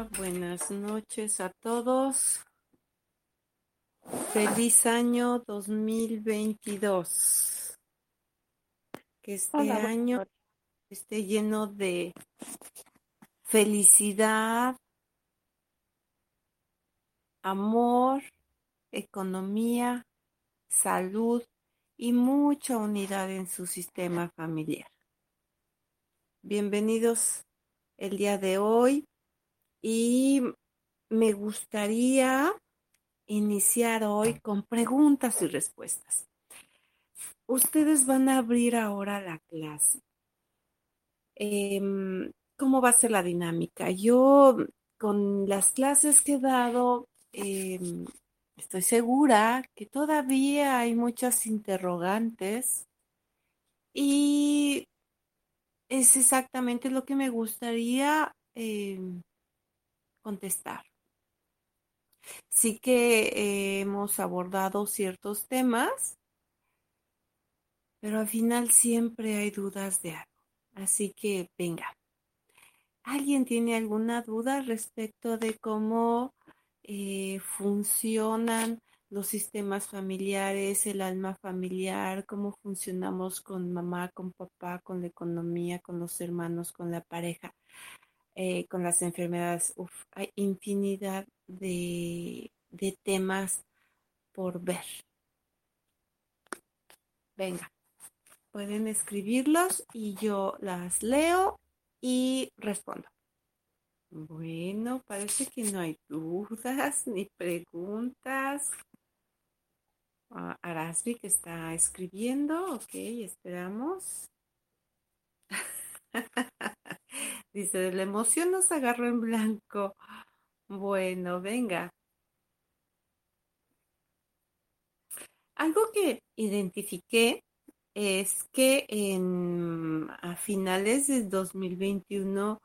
Hola, buenas noches a todos. Feliz año 2022. Que este año esté lleno de felicidad, amor, economía, salud y mucha unidad en su sistema familiar. Bienvenidos el día de hoy y me gustaría iniciar hoy con preguntas y respuestas. Ustedes van a abrir ahora la clase. Em, ¿Cómo va a ser la dinámica? Yo con las clases que he dado, em, estoy segura que todavía hay muchas interrogantes y es exactamente lo que me gustaría em, contestar. Sí que hemos abordado ciertos temas, pero al final siempre hay dudas de algo. Así que venga. ¿Alguien tiene alguna duda respecto de cómo eh, funcionan los sistemas familiares, el alma familiar, cómo funcionamos con mamá, con papá, con la economía, con los hermanos, con la pareja, eh, con las enfermedades? hay infinidad de, de temas por ver. Venga, pueden escribirlos y yo las leo y respondo. Bueno, parece que no hay dudas ni preguntas. Uh, Arasvi que está escribiendo, ok, esperamos. Dice, la emoción nos agarró en blanco. Bueno, venga. Algo que identifiqué es que en, a finales de 2021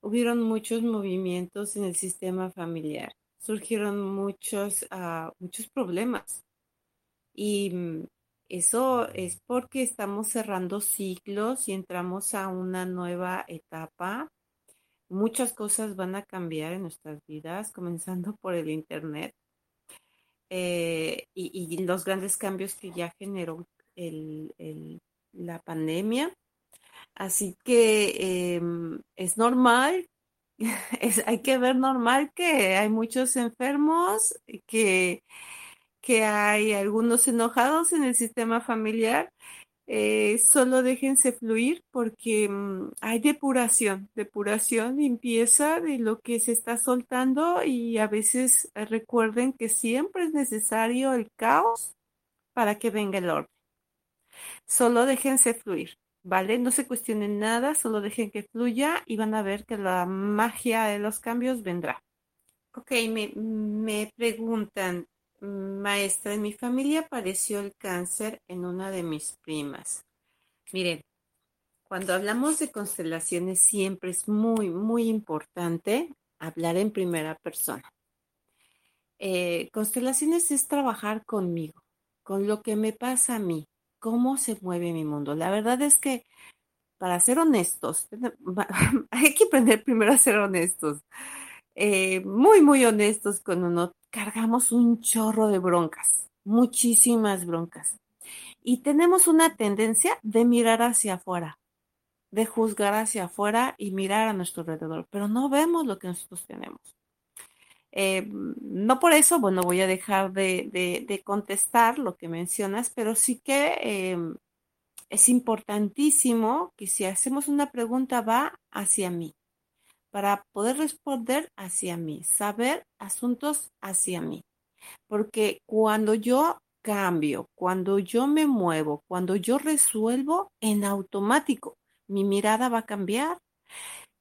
hubieron muchos movimientos en el sistema familiar. Surgieron muchos, uh, muchos problemas. Y mm, eso es porque estamos cerrando ciclos y entramos a una nueva etapa. Muchas cosas van a cambiar en nuestras vidas, comenzando por el Internet. Eh, y, los grandes cambios que ya generó la pandemia. Así que em, es normal, hay que ver normal que hay muchos enfermos, que, que hay algunos enojados en el sistema familiar. Eh, solo déjense fluir porque mm, hay depuración, depuración, limpieza de lo que se está soltando y a veces eh, recuerden que siempre es necesario el caos para que venga el orden. Solo déjense fluir, ¿vale? No se cuestionen nada, solo dejen que fluya y van a ver que la magia de los cambios vendrá. Ok, me, me preguntan, maestra, en mi familia apareció el cáncer en una de mis primas. Miren, cuando hablamos de constelaciones siempre es muy, muy importante hablar en primera persona. Eh, constelaciones es trabajar conmigo, con lo que me pasa a mí, cómo se mueve mi mundo. La verdad es que, para ser honestos, hay que aprender primero a ser honestos. Eh, muy, muy honestos con uno. Cargamos un chorro de broncas, muchísimas broncas. Y tenemos una tendencia de mirar hacia afuera, de juzgar hacia afuera y mirar a nuestro alrededor, pero no vemos lo que nosotros tenemos. Eh, no por eso, bueno, voy a dejar de, contestar lo que mencionas, pero sí que em, es importantísimo que si hacemos una pregunta va hacia mí, para poder responder hacia mí, saber asuntos hacia mí. Porque cuando yo cambio, cuando yo me muevo, cuando yo resuelvo en automático, mi mirada va a cambiar.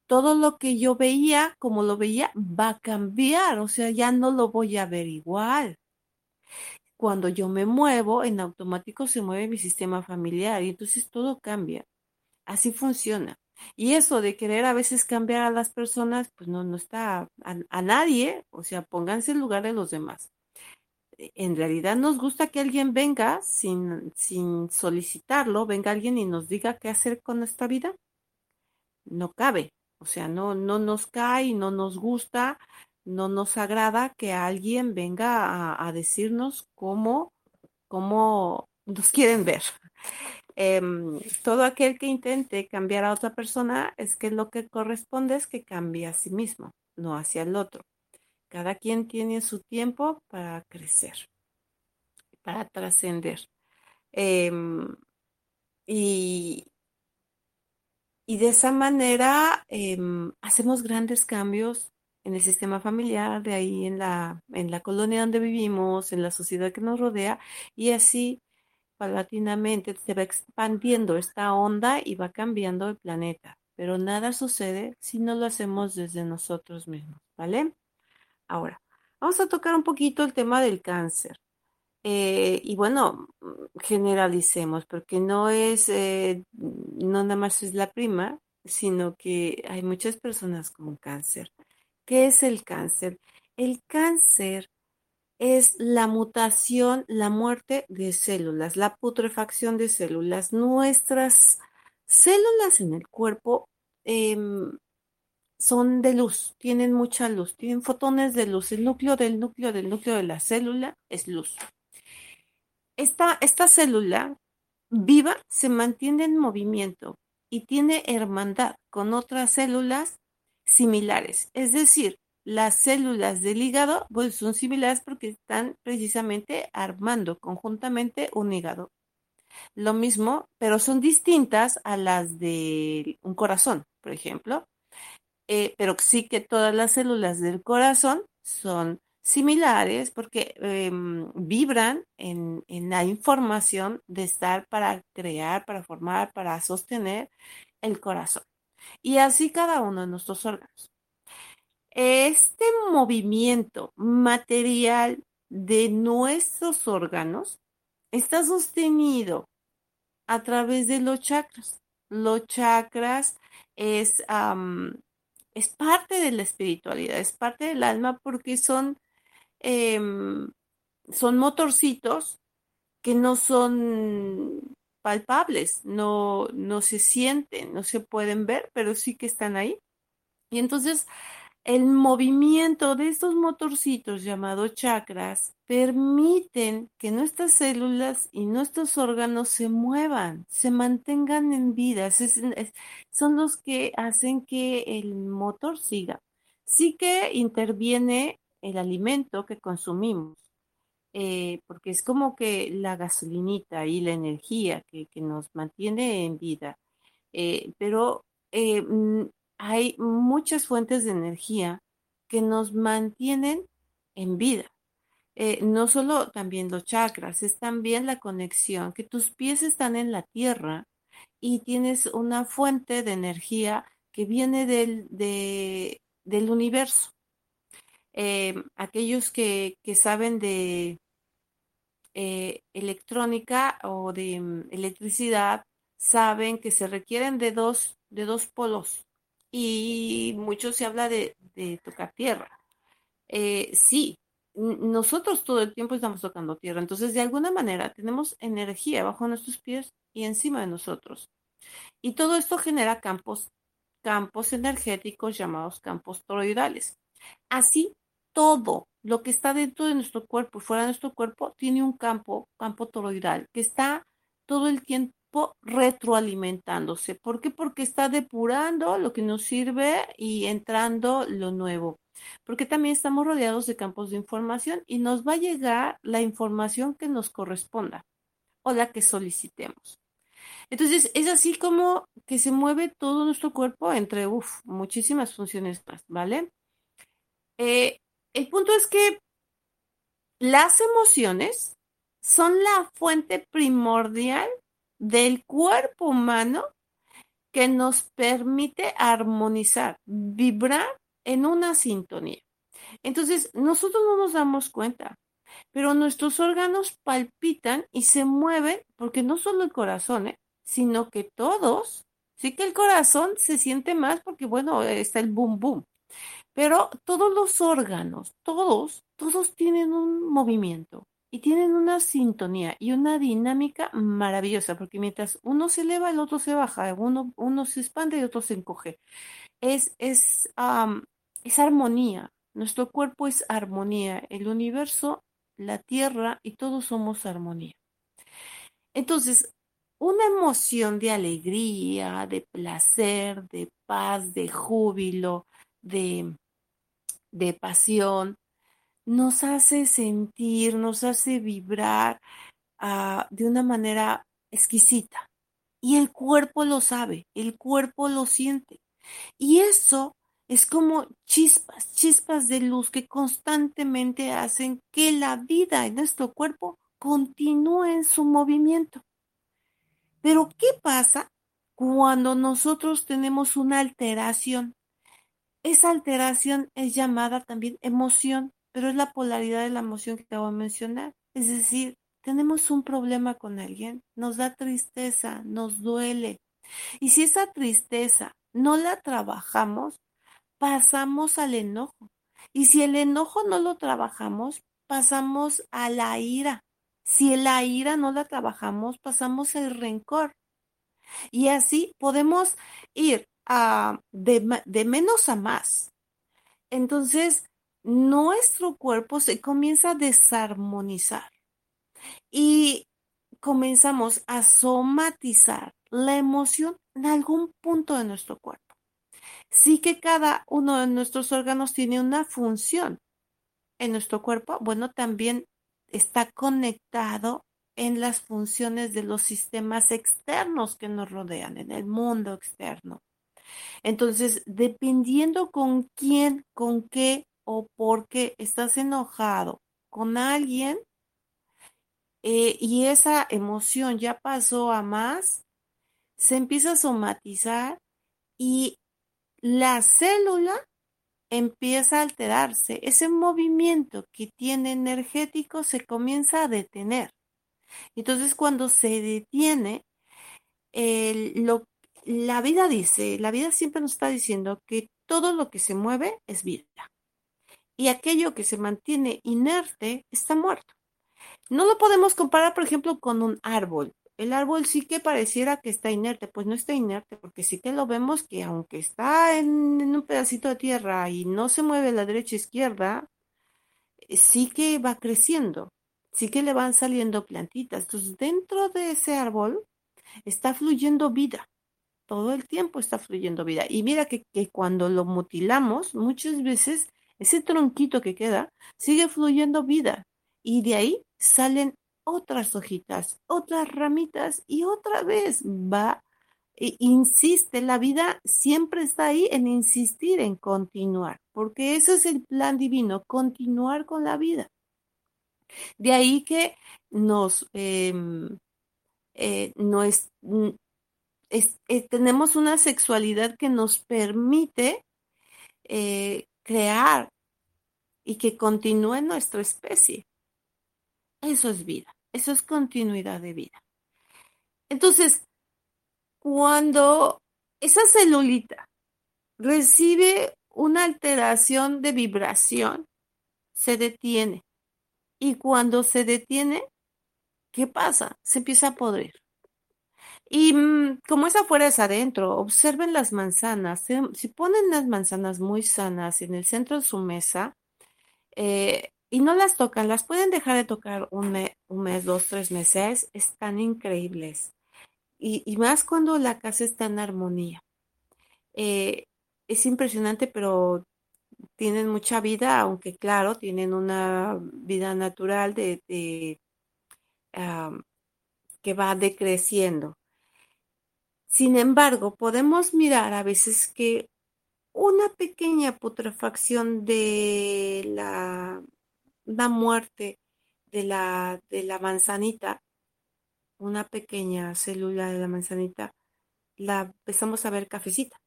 Todo lo que yo veía, como lo veía, va a cambiar, o sea, ya no lo voy a ver igual. Cuando yo me muevo, en automático se mueve mi sistema familiar y entonces todo cambia. Así funciona. Y eso de querer a veces cambiar a las personas, pues no, no está a, nadie, o sea, pónganse en lugar de los demás. E, en realidad nos gusta que alguien venga sin, sin solicitarlo, venga alguien y nos diga qué hacer con nuestra vida. No cabe, o sea, no, no nos cae, no nos gusta, no nos agrada que alguien venga a, a decirnos cómo, cómo nos quieren ver. Em, todo aquel que intente cambiar a otra persona es que lo que corresponde es que cambie a sí mismo, no hacia el otro. Cada quien tiene su tiempo para crecer, para trascender. Em, y, y, de esa manera em, hacemos grandes cambios en el sistema familiar, de ahí en la, en la colonia donde vivimos, en la sociedad que nos rodea, y así paulatinamente se va expandiendo esta onda y va cambiando el planeta. Pero nada sucede si no lo hacemos desde nosotros mismos, ¿vale? Ahora, vamos a tocar un poquito el tema del cáncer. Eh, y bueno, generalicemos, porque no es, eh, no nada más es la prima, sino que hay muchas personas con cáncer. ¿Qué es el cáncer? El cáncer es la mutación, la muerte de células, la putrefacción de células. Nuestras células en el cuerpo em, son de luz, tienen mucha luz, tienen fotones de luz. El núcleo del núcleo del núcleo de la célula es luz. Esta, esta célula viva se mantiene en movimiento y tiene hermandad con otras células similares. Es decir, las células del hígado pues, son similares porque están precisamente armando conjuntamente un hígado. Lo mismo, pero son distintas a las de un corazón, por ejemplo. Eh, pero sí que todas las células del corazón son similares porque em, vibran en, en la información de estar para crear, para formar, para sostener el corazón. Y así cada uno de nuestros órganos. Este movimiento material de nuestros órganos está sostenido a través de los chakras. Los chakras es, es parte de la espiritualidad, es parte del alma porque son, em, son motorcitos que no son palpables, no, no se sienten, no se pueden ver, pero sí que están ahí. Y entonces el movimiento de estos motorcitos llamados chakras permiten que nuestras células y nuestros órganos se muevan, se mantengan en vida. son los que hacen que el motor siga. Sí que interviene el alimento que consumimos, eh, porque es como que la gasolinita y la energía que, nos mantiene en vida. Eh, pero eh, mm, hay muchas fuentes de energía que nos mantienen en vida. Eh, no solo también los chakras, es también la conexión, que tus pies están en la tierra y tienes una fuente de energía que viene del, del universo. Eh, aquellos que, saben de eh, electrónica o de mm, electricidad saben que se requieren de dos, de dos polos, y mucho se habla de, tocar tierra. Eh, sí, nosotros todo el tiempo estamos tocando tierra, entonces de alguna manera tenemos energía bajo nuestros pies y encima de nosotros. Y todo esto genera campos, campos energéticos llamados campos toroidales. Así, todo lo que está dentro de nuestro cuerpo y fuera de nuestro cuerpo tiene un campo, campo toroidal, que está todo el retroalimentándose. ¿Por qué? Porque está depurando lo que nos sirve y entrando lo nuevo. Porque también estamos rodeados de campos de información y nos va a llegar la información que nos corresponda o la que solicitemos. Entonces, es así como que se mueve todo nuestro cuerpo entre, muchísimas funciones más, ¿vale? Eh, el punto es que las emociones son la fuente primordial del cuerpo humano que nos permite armonizar, vibrar en una sintonía. Entonces, nosotros no nos damos cuenta, pero nuestros órganos palpitan y se mueven, porque no solo el corazón, ¿eh? sino que todos, sí que el corazón se siente más porque, bueno, está el boom boom, pero todos los órganos, todos, todos tienen un movimiento y tienen una sintonía y una dinámica maravillosa, porque mientras uno se eleva, el otro se baja, uno, uno se expande y otro se encoge. Es, es, es armonía, nuestro cuerpo es armonía, el universo, la tierra y todos somos armonía. Entonces, una emoción de alegría, de placer, de paz, de júbilo, de, de pasión, nos hace sentir, nos hace vibrar uh, de una manera exquisita. Y el cuerpo lo sabe, el cuerpo lo siente. Y eso es como chispas, chispas de luz que constantemente hacen que la vida en nuestro cuerpo continúe en su movimiento. Pero ¿qué pasa cuando nosotros tenemos una alteración? Esa alteración es llamada también emoción pero es la polaridad de la emoción que acabo de mencionar. Es decir, tenemos un problema con alguien, nos da tristeza, nos duele. Y si esa tristeza no la trabajamos, pasamos al enojo. Y si el enojo no lo trabajamos, pasamos a la ira. Si la ira no la trabajamos, pasamos al rencor. Y así podemos ir a, de, de menos a más. Entonces, nuestro cuerpo se comienza a desarmonizar y comenzamos a somatizar la emoción en algún punto de nuestro cuerpo. Sí que cada uno de nuestros órganos tiene una función en nuestro cuerpo, bueno, también está conectado en las funciones de los sistemas externos que nos rodean, en el mundo externo. Entonces, dependiendo con quién, con qué o porque estás enojado con alguien eh, y esa emoción ya pasó a más, se empieza a somatizar y la célula empieza a alterarse. Ese movimiento que tiene energético se comienza a detener. Entonces cuando se detiene, la vida dice, la vida siempre nos está diciendo que todo lo que se mueve es vida y aquello que se mantiene inerte está muerto. No lo podemos comparar, por ejemplo, con un árbol. El árbol sí que pareciera que está inerte, pues no está inerte, porque sí que lo vemos que aunque está en, un pedacito de tierra y no se mueve la derecha izquierda, eh, sí que va creciendo, sí que le van saliendo plantitas. Entonces, dentro de ese árbol está fluyendo vida. Todo el tiempo está fluyendo vida. Y mira que, que cuando lo mutilamos, muchas veces ese tronquito que queda sigue fluyendo vida y de ahí salen otras hojitas, otras ramitas y otra vez va, e insiste, la vida siempre está ahí en insistir en continuar, porque eso es el plan divino, continuar con la vida. De ahí que nos, em, eh, no es, eh, tenemos una sexualidad que nos permite crear y que continúe nuestra especie. Eso es vida, eso es continuidad de vida. Entonces, cuando esa celulita recibe una alteración de vibración, se detiene. Y cuando se detiene, ¿qué pasa? Se empieza a podrir. Y mm, como es afuera es adentro, observen las manzanas. Si ponen las manzanas muy sanas en el centro de su mesa, eh, y no las tocan, las pueden dejar de tocar un, mes, dos, tres meses, están increíbles. Y, más cuando la casa está en armonía. Eh, es impresionante, pero tienen mucha vida, aunque claro, tienen una vida natural de, que va decreciendo. Sin embargo, podemos mirar a veces que una pequeña putrefacción de la, la muerte de la, de la manzanita, una pequeña célula de la manzanita, la empezamos a ver cafecita.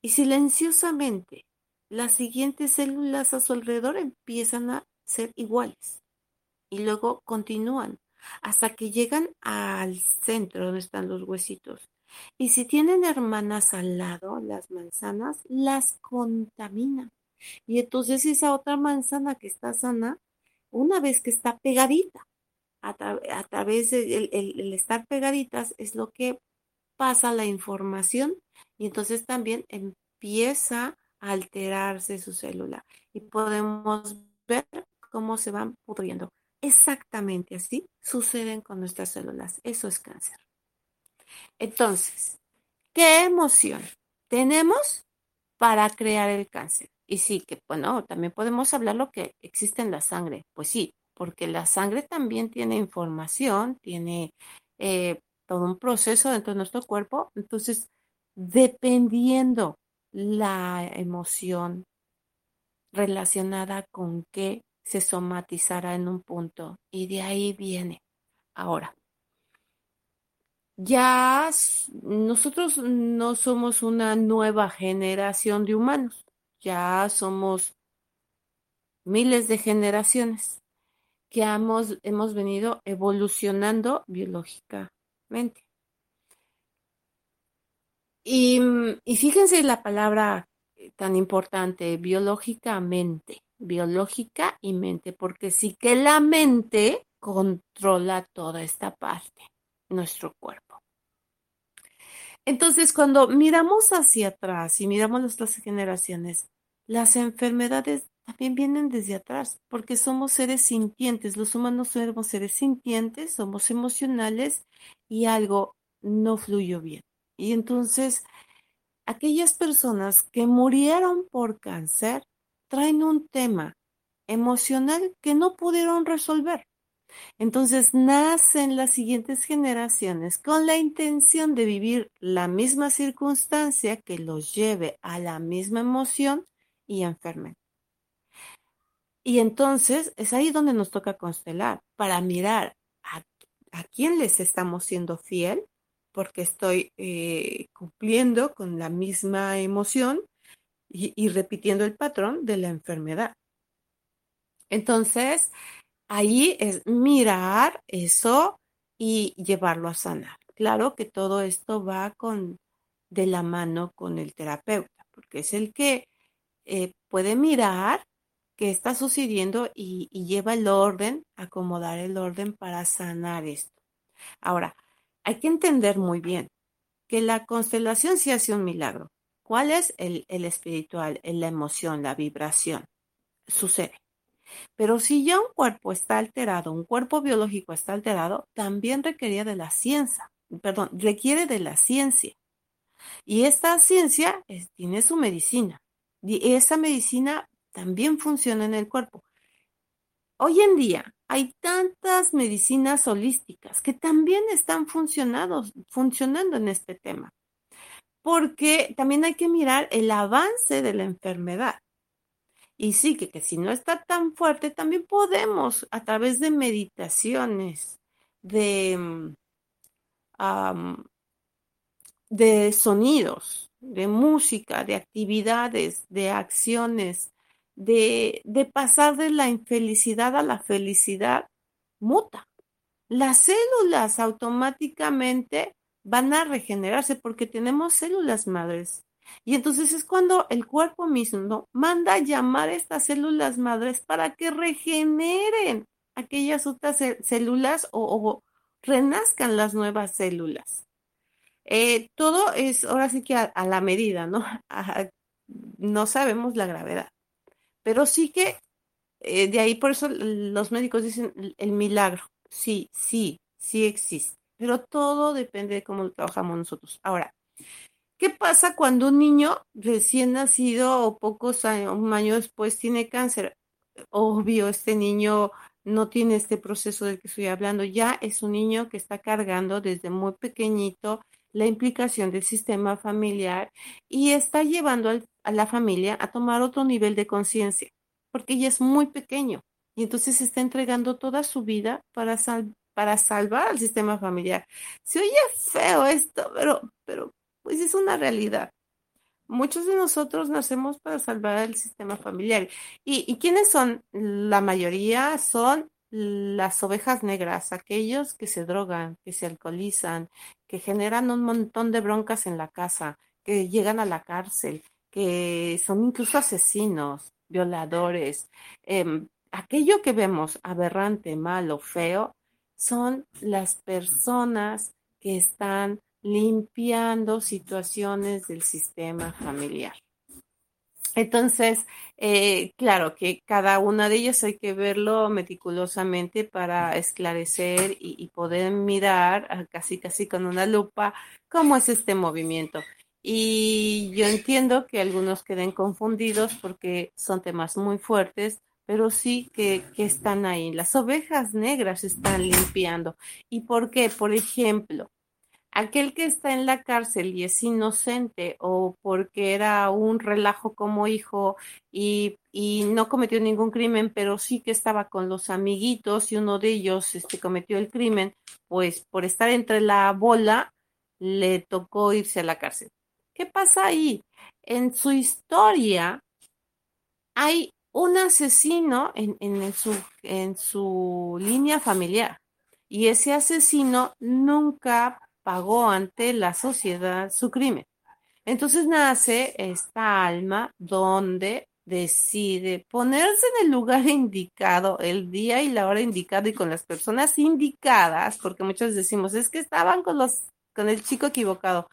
Y silenciosamente las siguientes células a su alrededor empiezan a ser iguales. Y luego continúan hasta que llegan al centro donde están los huesitos. Y si tienen hermanas al lado, las manzanas, las contaminan. Y entonces esa otra manzana que está sana, una vez que está pegadita, a, través del el, estar pegaditas es lo que pasa la información y entonces también empieza a alterarse su célula y podemos ver cómo se van pudriendo. Exactamente así suceden con nuestras células. Eso es cáncer. Entonces, ¿qué emoción tenemos para crear el cáncer? Y sí, que bueno, también podemos hablar lo que existe en la sangre. Pues sí, porque la sangre también tiene información, tiene eh, todo un proceso dentro de nuestro cuerpo. Entonces, dependiendo la emoción relacionada con qué se somatizará en un punto y de ahí viene. Ahora, ya nosotros no somos una nueva generación de humanos, ya somos miles de generaciones que hemos, hemos venido evolucionando biológicamente. Y, y fíjense la palabra tan importante, biológicamente, biológica y mente, porque sí que la mente controla toda esta parte, nuestro cuerpo. Entonces, cuando miramos hacia atrás y miramos nuestras generaciones, las enfermedades también vienen desde atrás, porque somos seres sintientes, los humanos somos seres sintientes, somos emocionales y algo no fluyó bien. Y entonces, aquellas personas que murieron por cáncer traen un tema emocional que no pudieron resolver. Entonces nacen las siguientes generaciones con la intención de vivir la misma circunstancia que los lleve a la misma emoción y enfermen. Y entonces es ahí donde nos toca constelar para mirar a, quién les estamos siendo fiel, porque estoy eh, cumpliendo con la misma emoción y repitiendo el patrón de la enfermedad. Entonces, ahí es mirar eso y llevarlo a sanar. Claro que todo esto va con de la mano con el terapeuta, porque es el que eh, puede mirar qué está sucediendo y, lleva el orden, acomodar el orden para sanar esto. Ahora, hay que entender muy bien que la constelación sí hace un milagro. ¿Cuál es el, el espiritual, la emoción, la vibración? Sucede. Pero si ya un cuerpo está alterado, un cuerpo biológico está alterado, también requería de la ciencia, perdón, requiere de la ciencia. Y esta ciencia tiene su medicina. Y esa medicina también funciona en el cuerpo. Hoy en día hay tantas medicinas holísticas que también están funcionando en este tema. Porque también hay que mirar el avance de la enfermedad. Y sí, que, si no está tan fuerte, también podemos a través de meditaciones, de, mm, de sonidos, de música, de actividades, de acciones, de, de pasar de la infelicidad a la felicidad, muta. Las células automáticamente van a regenerarse porque tenemos células madres y entonces es cuando el cuerpo mismo manda a llamar a estas células madres para que regeneren aquellas otras células o, renazcan las nuevas células. Eh, todo es ahora sí que a, la medida, ¿no? no sabemos la gravedad, pero sí que eh, de ahí por eso los médicos dicen el milagro. Sí, sí, sí existe, pero todo depende de cómo trabajamos nosotros. Ahora, ¿Qué pasa cuando un niño recién nacido o pocos años, después tiene cáncer? Obvio, este niño no tiene este proceso del que estoy hablando. Ya es un niño que está cargando desde muy pequeñito la implicación del sistema familiar y está llevando a la familia a tomar otro nivel de conciencia, porque ya es muy pequeño y entonces está entregando toda su vida para, para salvar al sistema familiar. Se oye feo esto, pero, pero pues es una realidad. Muchos de nosotros nacemos para salvar el sistema familiar. ¿Y, quiénes son? La mayoría son las ovejas negras, aquellos que se drogan, que se alcoholizan, que generan un montón de broncas en la casa, que llegan a la cárcel, que son incluso asesinos, violadores. Em, aquello que vemos aberrante, malo, feo, son las personas que están limpiando situaciones del sistema familiar. Entonces, eh, claro que cada una de ellas hay que verlo meticulosamente para esclarecer y, poder mirar casi casi con una lupa cómo es este movimiento. Y yo entiendo que algunos queden confundidos porque son temas muy fuertes, pero sí que, que están ahí. Las ovejas negras están limpiando. ¿Y por qué? Por ejemplo, aquel que está en la cárcel y es inocente o porque era un relajo como hijo y, no cometió ningún crimen, pero sí que estaba con los amiguitos y uno de ellos este, cometió el crimen, pues por estar entre la bola le tocó irse a la cárcel. ¿Qué pasa ahí? En su historia hay un asesino en, en, su, en su línea familiar y ese asesino nunca pagó ante la sociedad su crimen. Entonces nace esta alma donde decide ponerse en el lugar indicado, el día y la hora indicada y con las personas indicadas, porque muchos decimos, es que estaban con los con el chico equivocado.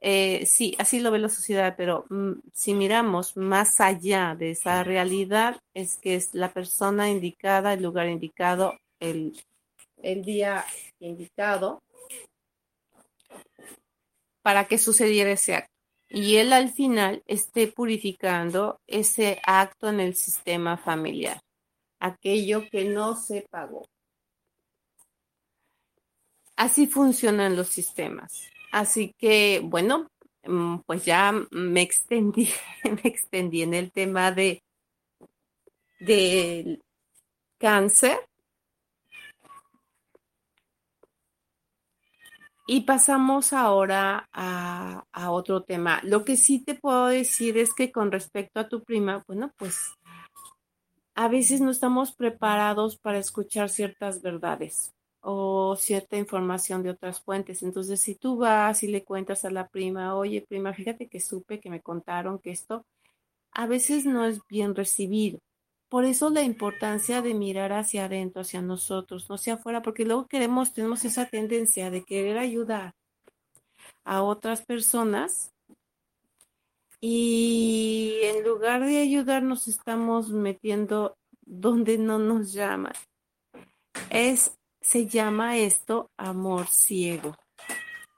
Eh, sí, así lo ve la sociedad, pero mm, si miramos más allá de esa realidad, es que es la persona indicada, el lugar indicado, el, el día indicado, para que sucediera ese acto. Y él al final esté purificando ese acto en el sistema familiar, aquello que no se pagó. Así funcionan los sistemas. Así que, bueno, mm, pues ya me extendí, me extendí en el tema de del cáncer Y pasamos ahora a, otro tema. Lo que sí te puedo decir es que con respecto a tu prima, bueno, pues a veces no estamos preparados para escuchar ciertas verdades o cierta información de otras fuentes. Entonces, si tú vas y le cuentas a la prima, oye, prima, fíjate que supe que me contaron que esto, a veces no es bien recibido. Por eso la importancia de mirar hacia adentro, hacia nosotros, no hacia afuera, porque luego queremos, tenemos esa tendencia de querer ayudar a otras personas y en lugar de ayudar nos estamos metiendo donde no nos llaman. Es, se llama esto amor ciego.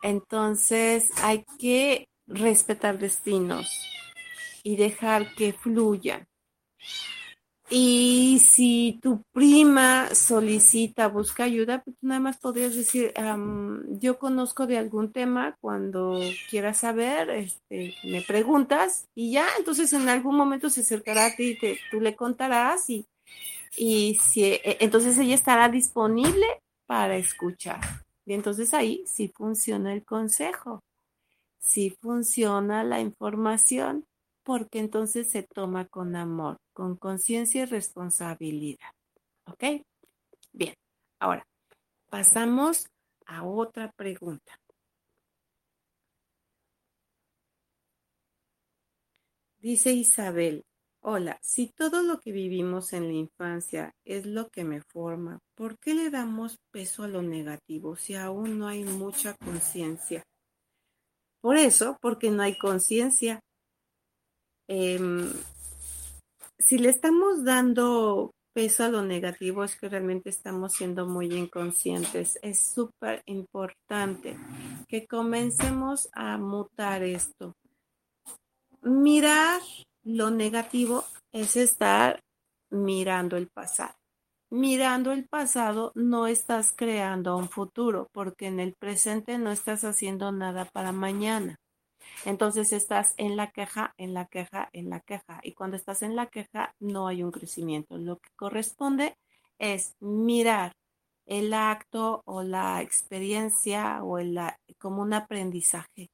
Entonces hay que respetar destinos y dejar que fluyan. Y si tu prima solicita, busca ayuda, pues nada más podrías decir, yo conozco de algún tema, cuando quieras saber, este, me preguntas y ya, entonces en algún momento se acercará a ti y te, tú le contarás y, y si, e, entonces ella estará disponible para escuchar. Y entonces ahí sí funciona el consejo, sí funciona la información porque entonces se toma con amor, con conciencia y responsabilidad. ¿Ok? Bien, ahora pasamos a otra pregunta. Dice Isabel, hola, si todo lo que vivimos en la infancia es lo que me forma, ¿por qué le damos peso a lo negativo si aún no hay mucha conciencia? Por eso, porque no hay conciencia, Em, si le estamos dando peso a lo negativo es que realmente estamos siendo muy inconscientes. Es súper importante que comencemos a mutar esto. Mirar lo negativo es estar mirando el pasado. Mirando el pasado no estás creando un futuro porque en el presente no estás haciendo nada para mañana. Entonces estás en la queja, en la queja, en la queja. Y cuando estás en la queja no hay un crecimiento. Lo que corresponde es mirar el acto o la experiencia o el, como un aprendizaje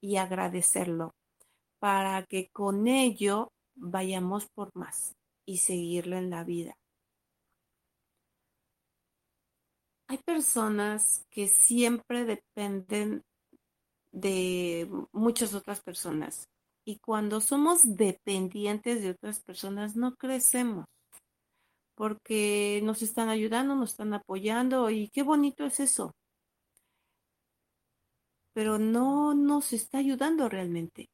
y agradecerlo para que con ello vayamos por más y seguirlo en la vida. Hay personas que siempre dependen de muchas otras personas y cuando somos dependientes de otras personas no crecemos porque nos están ayudando, nos están apoyando y qué bonito es eso. Pero no nos está ayudando realmente,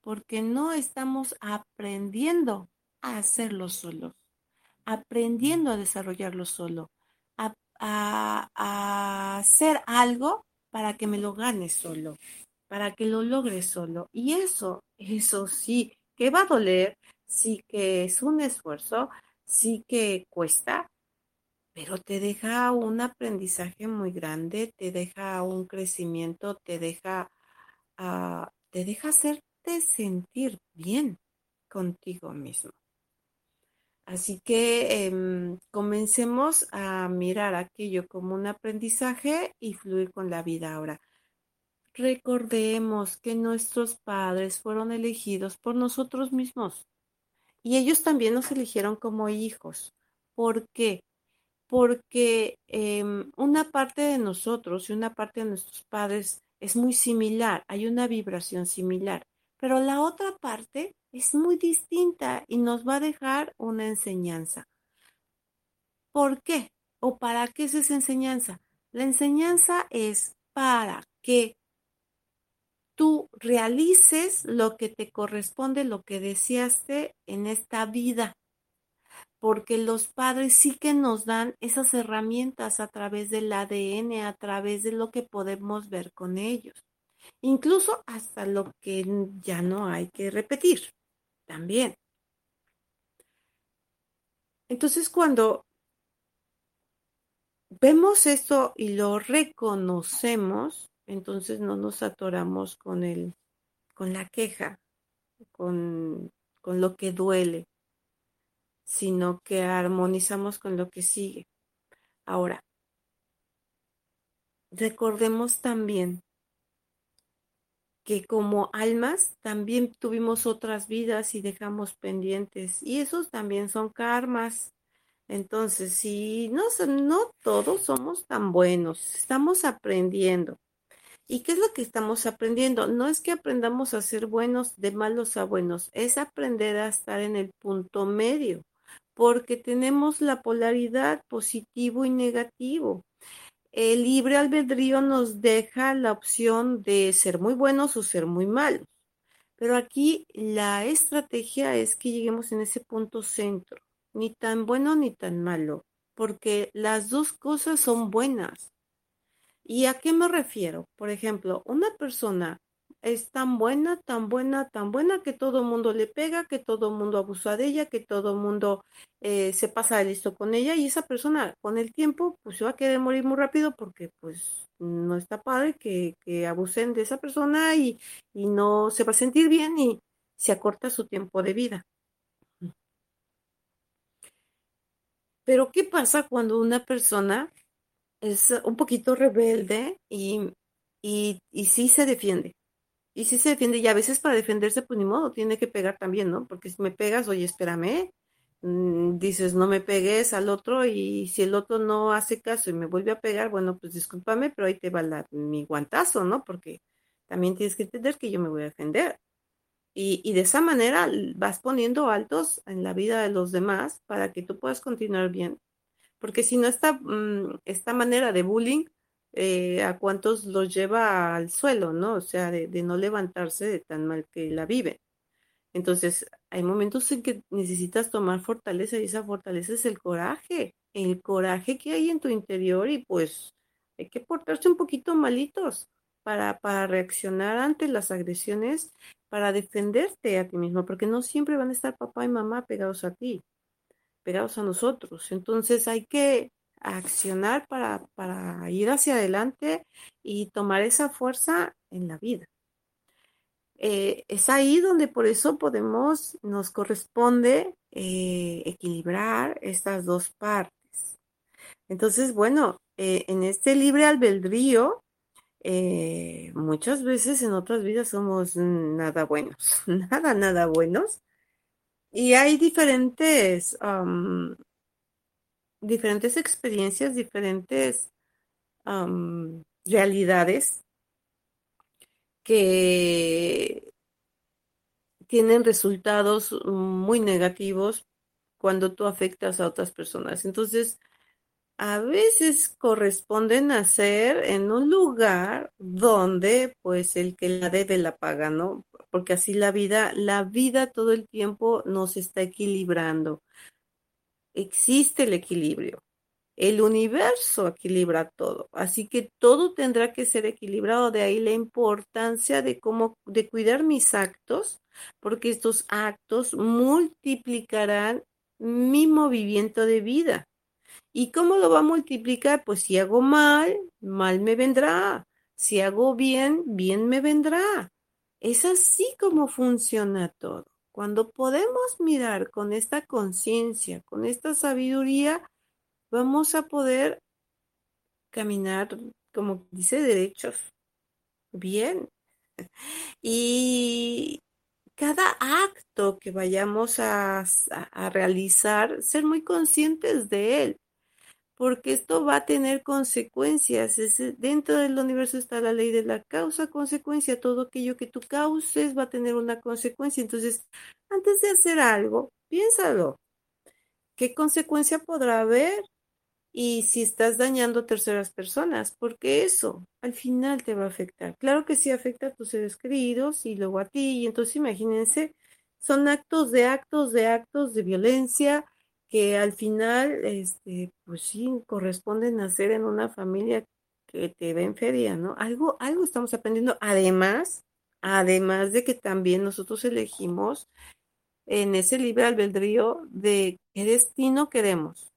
porque no estamos aprendiendo a hacerlo solos, aprendiendo a desarrollarlo solo, a, a hacer algo para que me lo gane solo, para que lo logre solo. Y eso, eso sí, que va a doler, sí que es un esfuerzo, sí que cuesta, pero te deja un aprendizaje muy grande, te deja un crecimiento, te deja, uh, te deja hacerte sentir bien contigo mismo. Así que eh, comencemos a mirar aquello como un aprendizaje y fluir con la vida ahora. Recordemos que nuestros padres fueron elegidos por nosotros mismos. Y ellos también nos eligieron como hijos. ¿Por qué? Porque em, una parte de nosotros y una parte de nuestros padres es muy similar, hay una vibración similar, pero la otra parte es muy distinta y nos va a dejar una enseñanza. ¿Por qué? ¿O para qué es esa enseñanza? La enseñanza es para que tú realices lo que te corresponde, lo que deseaste en esta vida. Porque los padres sí que nos dan esas herramientas a través del ADN, a través de lo que podemos ver con ellos. Incluso hasta lo que ya no hay que repetir también. Entonces cuando vemos esto y lo reconocemos, entonces no nos atoramos con el, con la queja, con, con lo que duele, sino que armonizamos con lo que sigue. Ahora, recordemos también que como almas también tuvimos otras vidas y dejamos pendientes y esos también son karmas. Entonces, si no, no todos somos tan buenos, estamos aprendiendo. ¿Y qué es lo que estamos aprendiendo? No es que aprendamos a ser buenos de malos a buenos, es aprender a estar en el punto medio, porque tenemos la polaridad positivo y negativo. El libre albedrío nos deja la opción de ser muy buenos o ser muy malos. Pero aquí la estrategia es que lleguemos en ese punto centro, ni tan bueno ni tan malo, porque las dos cosas son buenas. ¿Y a qué me refiero? Por ejemplo, una persona es tan buena, tan buena, tan buena que todo el mundo le pega, que todo el mundo abusa de ella, que todo el mundo eh, se pasa de listo con ella y esa persona con el tiempo pues se va a querer morir muy rápido porque pues no está padre que, que abusen de esa persona y, y no se va a sentir bien y se acorta su tiempo de vida. Pero ¿qué pasa cuando una persona es un poquito rebelde y, y, y sí se defiende. Y sí se defiende, y a veces para defenderse, pues ni modo, tiene que pegar también, ¿no? Porque si me pegas, oye, espérame, mm, dices, no me pegues al otro, y si el otro no hace caso y me vuelve a pegar, bueno, pues discúlpame, pero ahí te va la, mi guantazo, ¿no? Porque también tienes que entender que yo me voy a defender. Y, y de esa manera vas poniendo altos en la vida de los demás para que tú puedas continuar bien porque si no, esta, mm, esta manera de bullying, eh, a cuántos los lleva al suelo, ¿no? O sea, de, no levantarse de tan mal que la viven. Entonces, hay momentos en que necesitas tomar fortaleza y esa fortaleza es el coraje, el coraje que hay en tu interior y pues hay que portarse un poquito malitos para, para reaccionar ante las agresiones, para defenderte a ti mismo, porque no siempre van a estar papá y mamá pegados a ti pegados a nosotros. Entonces hay que accionar para, para ir hacia adelante y tomar esa fuerza en la vida. Eh, es ahí donde por eso podemos, nos corresponde eh, equilibrar estas dos partes. Entonces, bueno, eh, en este libre albedrío muchas veces en otras vidas somos nada buenos, nada, nada buenos. Y hay diferentes, diferentes experiencias, diferentes realidades que tienen resultados muy negativos cuando tú afectas a otras personas. Entonces, a veces corresponde nacer en un lugar donde pues el que la debe la paga, ¿no? Porque así la vida, la vida todo el tiempo nos está equilibrando. Existe el equilibrio. El universo equilibra todo, así que todo tendrá que ser equilibrado. De ahí la importancia de cómo, de cuidar mis actos, porque estos actos multiplicarán mi movimiento de vida. ¿Y cómo lo va a multiplicar? Pues si hago mal, mal me vendrá. Si hago bien, bien me vendrá. Es así como funciona todo. Cuando podemos mirar con esta conciencia, con esta sabiduría, vamos a poder caminar, como dice, derechos. Bien. Y cada acto que vayamos a, realizar, ser muy conscientes de él, porque esto va a tener consecuencias. dentro del universo está la ley de la causa-consecuencia. Todo aquello que tú causes va a tener una consecuencia. Entonces, antes de hacer algo, piénsalo. ¿Qué consecuencia podrá haber? y si estás dañando a terceras personas, porque eso al final te va a afectar. Claro que sí afecta a tus seres queridos y luego a ti, y entonces imagínense, son actos de actos de actos de violencia que al final, este, pues sí, corresponden a ser en una familia que te ve feria, ¿no? Algo, algo estamos aprendiendo. Además, además de que también nosotros elegimos en ese libre albedrío de qué destino queremos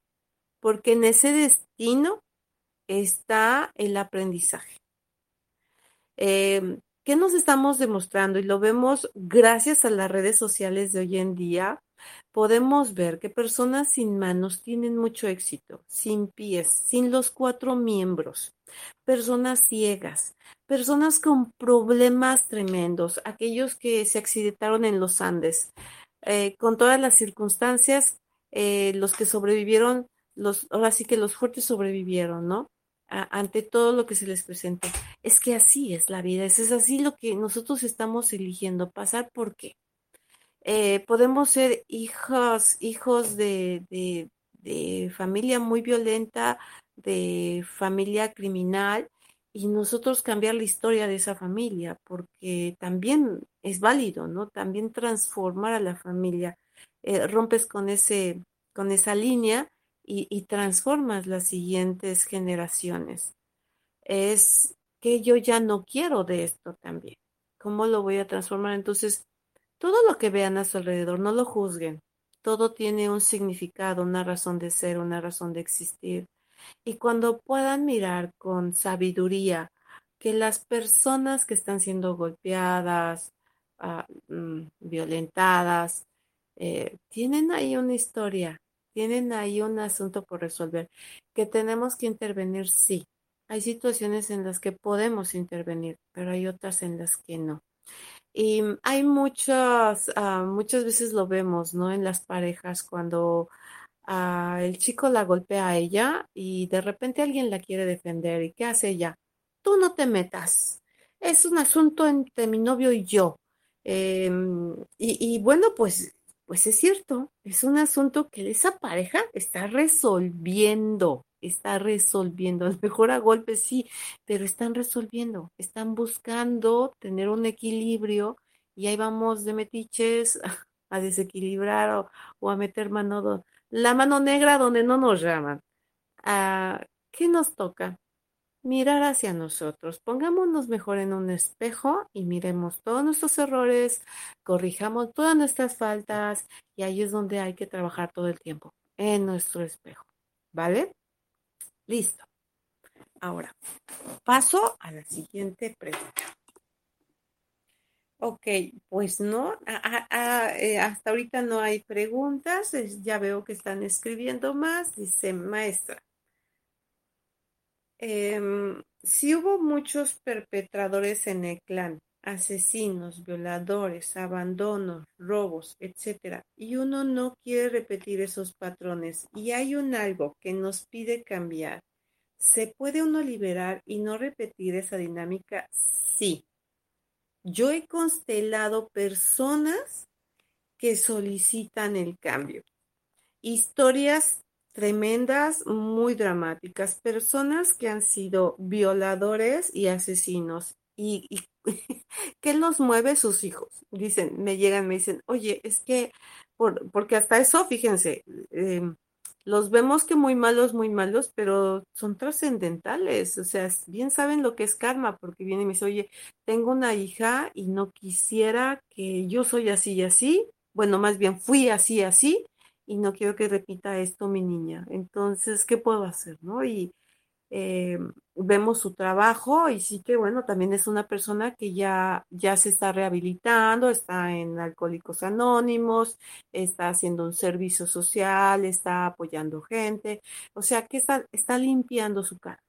porque en ese destino está el aprendizaje. Em, ¿Qué nos estamos demostrando? Y lo vemos gracias a las redes sociales de hoy en día. Podemos ver que personas sin manos tienen mucho éxito, sin pies, sin los cuatro miembros, personas ciegas, personas con problemas tremendos, aquellos que se accidentaron en los Andes, eh, con todas las circunstancias, eh, los que sobrevivieron los, ahora sí que los fuertes sobrevivieron, ¿no? ante todo lo que se les presentó. Es que así es la vida, es, así lo que nosotros estamos eligiendo pasar, ¿por qué? Eh, podemos ser hijos, hijos de, de, familia muy violenta, de familia criminal, y nosotros cambiar la historia de esa familia, porque también es válido, ¿no? También transformar a la familia. Eh, rompes con ese, con esa línea y, transformas las siguientes generaciones. Es que yo ya no quiero de esto también. ¿Cómo lo voy a transformar? Entonces, todo lo que vean a su alrededor, no lo juzguen. Todo tiene un significado, una razón de ser, una razón de existir. Y cuando puedan mirar con sabiduría que las personas que están siendo golpeadas, ah, mm, violentadas, eh, tienen ahí una historia tienen ahí un asunto por resolver, que tenemos que intervenir, sí. Hay situaciones en las que podemos intervenir, pero hay otras en las que no. Y hay muchas, ah, muchas veces lo vemos, ¿no? En las parejas cuando ah, el chico la golpea a ella y de repente alguien la quiere defender. ¿Y qué hace ella? Tú no te metas. Es un asunto entre mi novio y yo. Em, y, y bueno, pues pues es cierto, es un asunto que esa pareja está resolviendo, está resolviendo, a mejor a golpes sí, pero están resolviendo, están buscando tener un equilibrio y ahí vamos de metiches a desequilibrar o, a meter mano, la mano negra donde no nos llaman. Ah, ¿Qué nos toca? mirar hacia nosotros. Pongámonos mejor en un espejo y miremos todos nuestros errores, corrijamos todas nuestras faltas y ahí es donde hay que trabajar todo el tiempo, en nuestro espejo. ¿Vale? Listo. Ahora, paso a la siguiente pregunta. Ok, pues no, eh, hasta ahorita no hay preguntas, ya veo que están escribiendo más, dice maestra. Em, si hubo muchos perpetradores en el clan, asesinos, violadores, abandonos, robos, etc. Y uno no quiere repetir esos patrones. Y hay un algo que nos pide cambiar. ¿Se puede uno liberar y no repetir esa dinámica? Sí. Yo he constelado personas que solicitan el cambio. Historias tremendas, muy dramáticas, personas que han sido violadores y asesinos. Y, ¿qué los mueve sus hijos? Dicen, me llegan, me dicen, oye, es que, por, porque hasta eso, fíjense, em, los vemos que muy malos, muy malos, pero son trascendentales, o sea, bien saben lo que es karma, porque viene y me dice, oye, tengo una hija y no quisiera que yo soy así y así, bueno, más bien fui así, así, y no quiero que repita esto mi niña. Entonces, ¿qué puedo hacer? ¿no? Y eh, vemos su trabajo y sí que, bueno, también es una persona que ya, ya se está rehabilitando, está en Alcohólicos Anónimos, está haciendo un servicio social, está apoyando gente, o sea, que está, está limpiando su karma.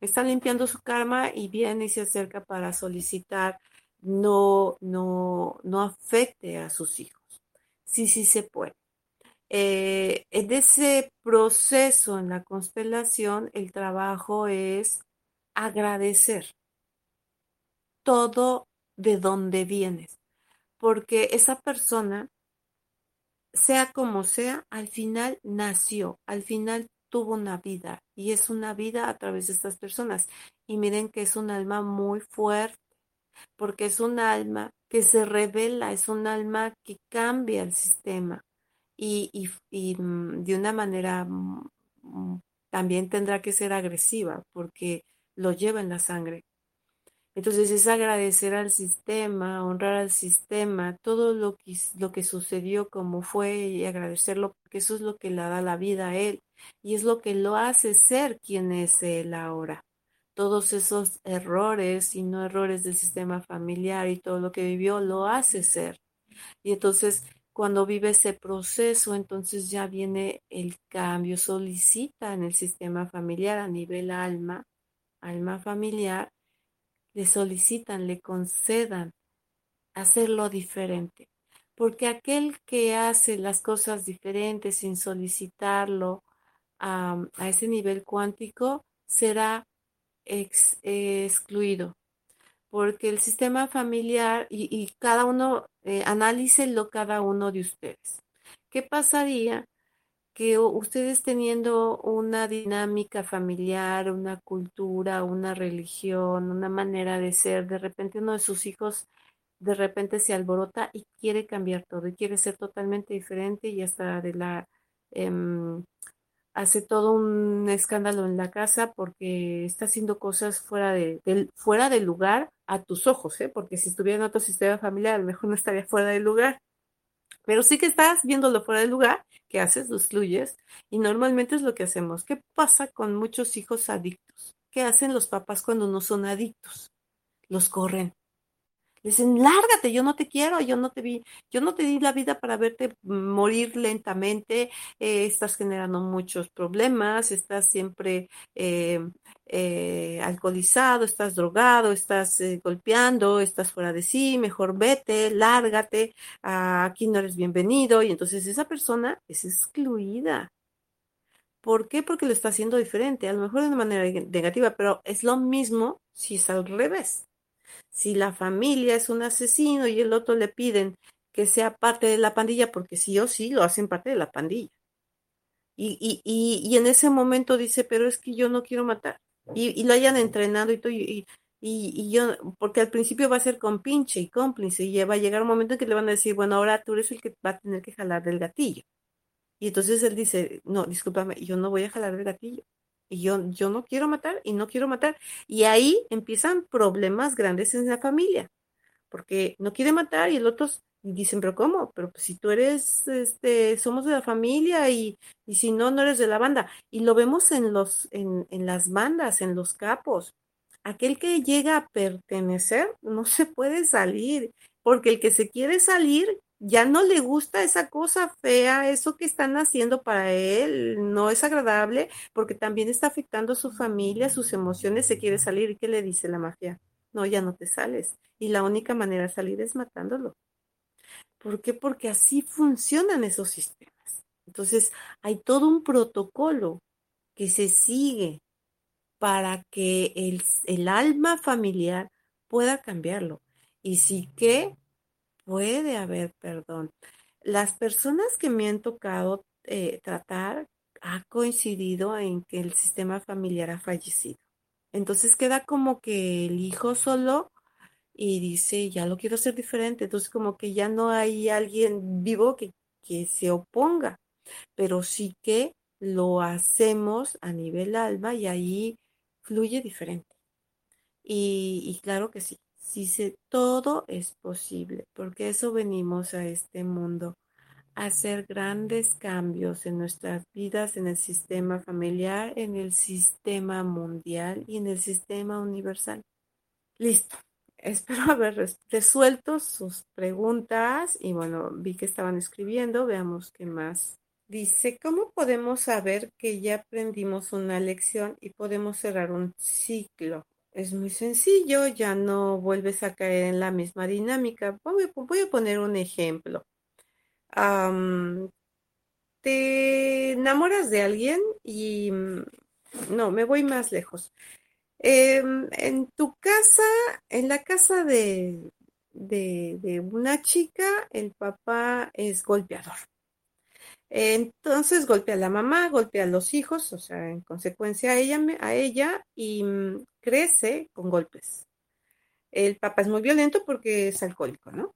Está limpiando su karma y viene y se acerca para solicitar no, no, no afecte a sus hijos. Sí, sí se puede. Eh, en ese proceso en la constelación, el trabajo es agradecer todo de donde vienes, porque esa persona, sea como sea, al final nació, al final tuvo una vida y es una vida a través de estas personas. Y miren que es un alma muy fuerte, porque es un alma que se revela, es un alma que cambia el sistema y, y, mm, de una manera mm, mm, también tendrá que ser agresiva porque lo lleva en la sangre. Entonces es agradecer al sistema, honrar al sistema, todo lo que, lo que sucedió como fue y agradecerlo porque eso es lo que le da la vida a él y es lo que lo hace ser quien es él ahora. Todos esos errores y no errores del sistema familiar y todo lo que vivió lo hace ser. Y entonces cuando vive ese proceso, entonces ya viene el cambio, solicita en el sistema familiar a nivel alma, alma familiar, le solicitan, le concedan hacerlo diferente. Porque aquel que hace las cosas diferentes sin solicitarlo a, ese nivel cuántico será excluido porque el sistema familiar y, cada uno, eh, cada uno de ustedes. ¿Qué pasaría que ustedes teniendo una dinámica familiar, una cultura, una religión, una manera de ser, de repente uno de sus hijos de repente se alborota y quiere cambiar todo y quiere ser totalmente diferente y hasta de la em, hace todo un escándalo en la casa porque está haciendo cosas fuera de, fuera del lugar a tus ojos, ¿eh? porque si estuviera en otro sistema familiar, a lo mejor no estaría fuera del lugar. Pero sí que estás viéndolo fuera del lugar, ¿qué haces? Lo excluyes. Y normalmente es lo que hacemos. ¿Qué pasa con muchos hijos adictos? ¿Qué hacen los papás cuando no son adictos? Los corren dicen, lárgate, yo no te quiero, yo no te vi, yo no te di la vida para verte morir lentamente, eh, estás generando muchos problemas, estás siempre eh, eh, alcoholizado, estás drogado, estás golpeando, estás fuera de sí, mejor vete, lárgate, aquí no eres bienvenido, y entonces esa persona es excluida. ¿Por qué? Porque lo está haciendo diferente, a lo mejor de manera negativa, pero es lo mismo si es al revés. Si la familia es un asesino y el otro le piden que sea parte de la pandilla, porque sí o sí lo hacen parte de la pandilla. Y, y, y, en ese momento dice, pero es que yo no quiero matar. Y, lo hayan entrenado y todo. Y, y, yo, porque al principio va a ser con pinche y cómplice, y va a llegar un momento en que le van a decir, bueno, ahora tú eres el que va a tener que jalar del gatillo. Y entonces él dice, no, discúlpame, yo no voy a jalar del gatillo. Y yo, yo no quiero matar y no quiero matar. Y ahí empiezan problemas grandes en la familia, porque no quiere matar y el otro dicen, pero ¿cómo? Pero pues, si tú eres, este, somos de la familia y, y si no, no eres de la banda. Y lo vemos en, los, en, en las bandas, en los capos. Aquel que llega a pertenecer no se puede salir, porque el que se quiere salir ya no le gusta esa cosa fea, eso que están haciendo para él no es agradable porque también está afectando a su familia, sus emociones, se quiere salir. ¿Y qué le dice la mafia? No, ya no te sales. Y la única manera de salir es matándolo. ¿Por qué? Porque así funcionan esos sistemas. Entonces, hay todo un protocolo que se sigue para que el, el alma familiar pueda cambiarlo. Y sí que puede haber perdón. Las personas que me han tocado eh, tratar ha coincidido en que el sistema familiar ha fallecido. Entonces queda como que el hijo solo y dice, ya lo quiero hacer diferente. Entonces como que ya no hay alguien vivo que, que se oponga, pero sí que lo hacemos a nivel alma y ahí fluye diferente. Y, y claro que sí, sí todo es posible, porque eso venimos a este mundo, a hacer grandes cambios en nuestras vidas, en el sistema familiar, en el sistema mundial y en el sistema universal. Listo. Espero haber resuelto sus preguntas y bueno, vi que estaban escribiendo, veamos qué más. Dice, ¿cómo podemos saber que ya aprendimos una lección y podemos cerrar un ciclo? Es muy sencillo, ya no vuelves a caer en la misma dinámica. Voy, a poner un ejemplo. te enamoras de alguien y mm, no, me voy más lejos. Em, en tu casa, en la casa de, de una chica, el papá es golpeador. Entonces golpea a la mamá, golpea a los hijos, o sea, en consecuencia a ella, a ella y mm, crece con golpes. El papá es muy violento porque es alcohólico, ¿no?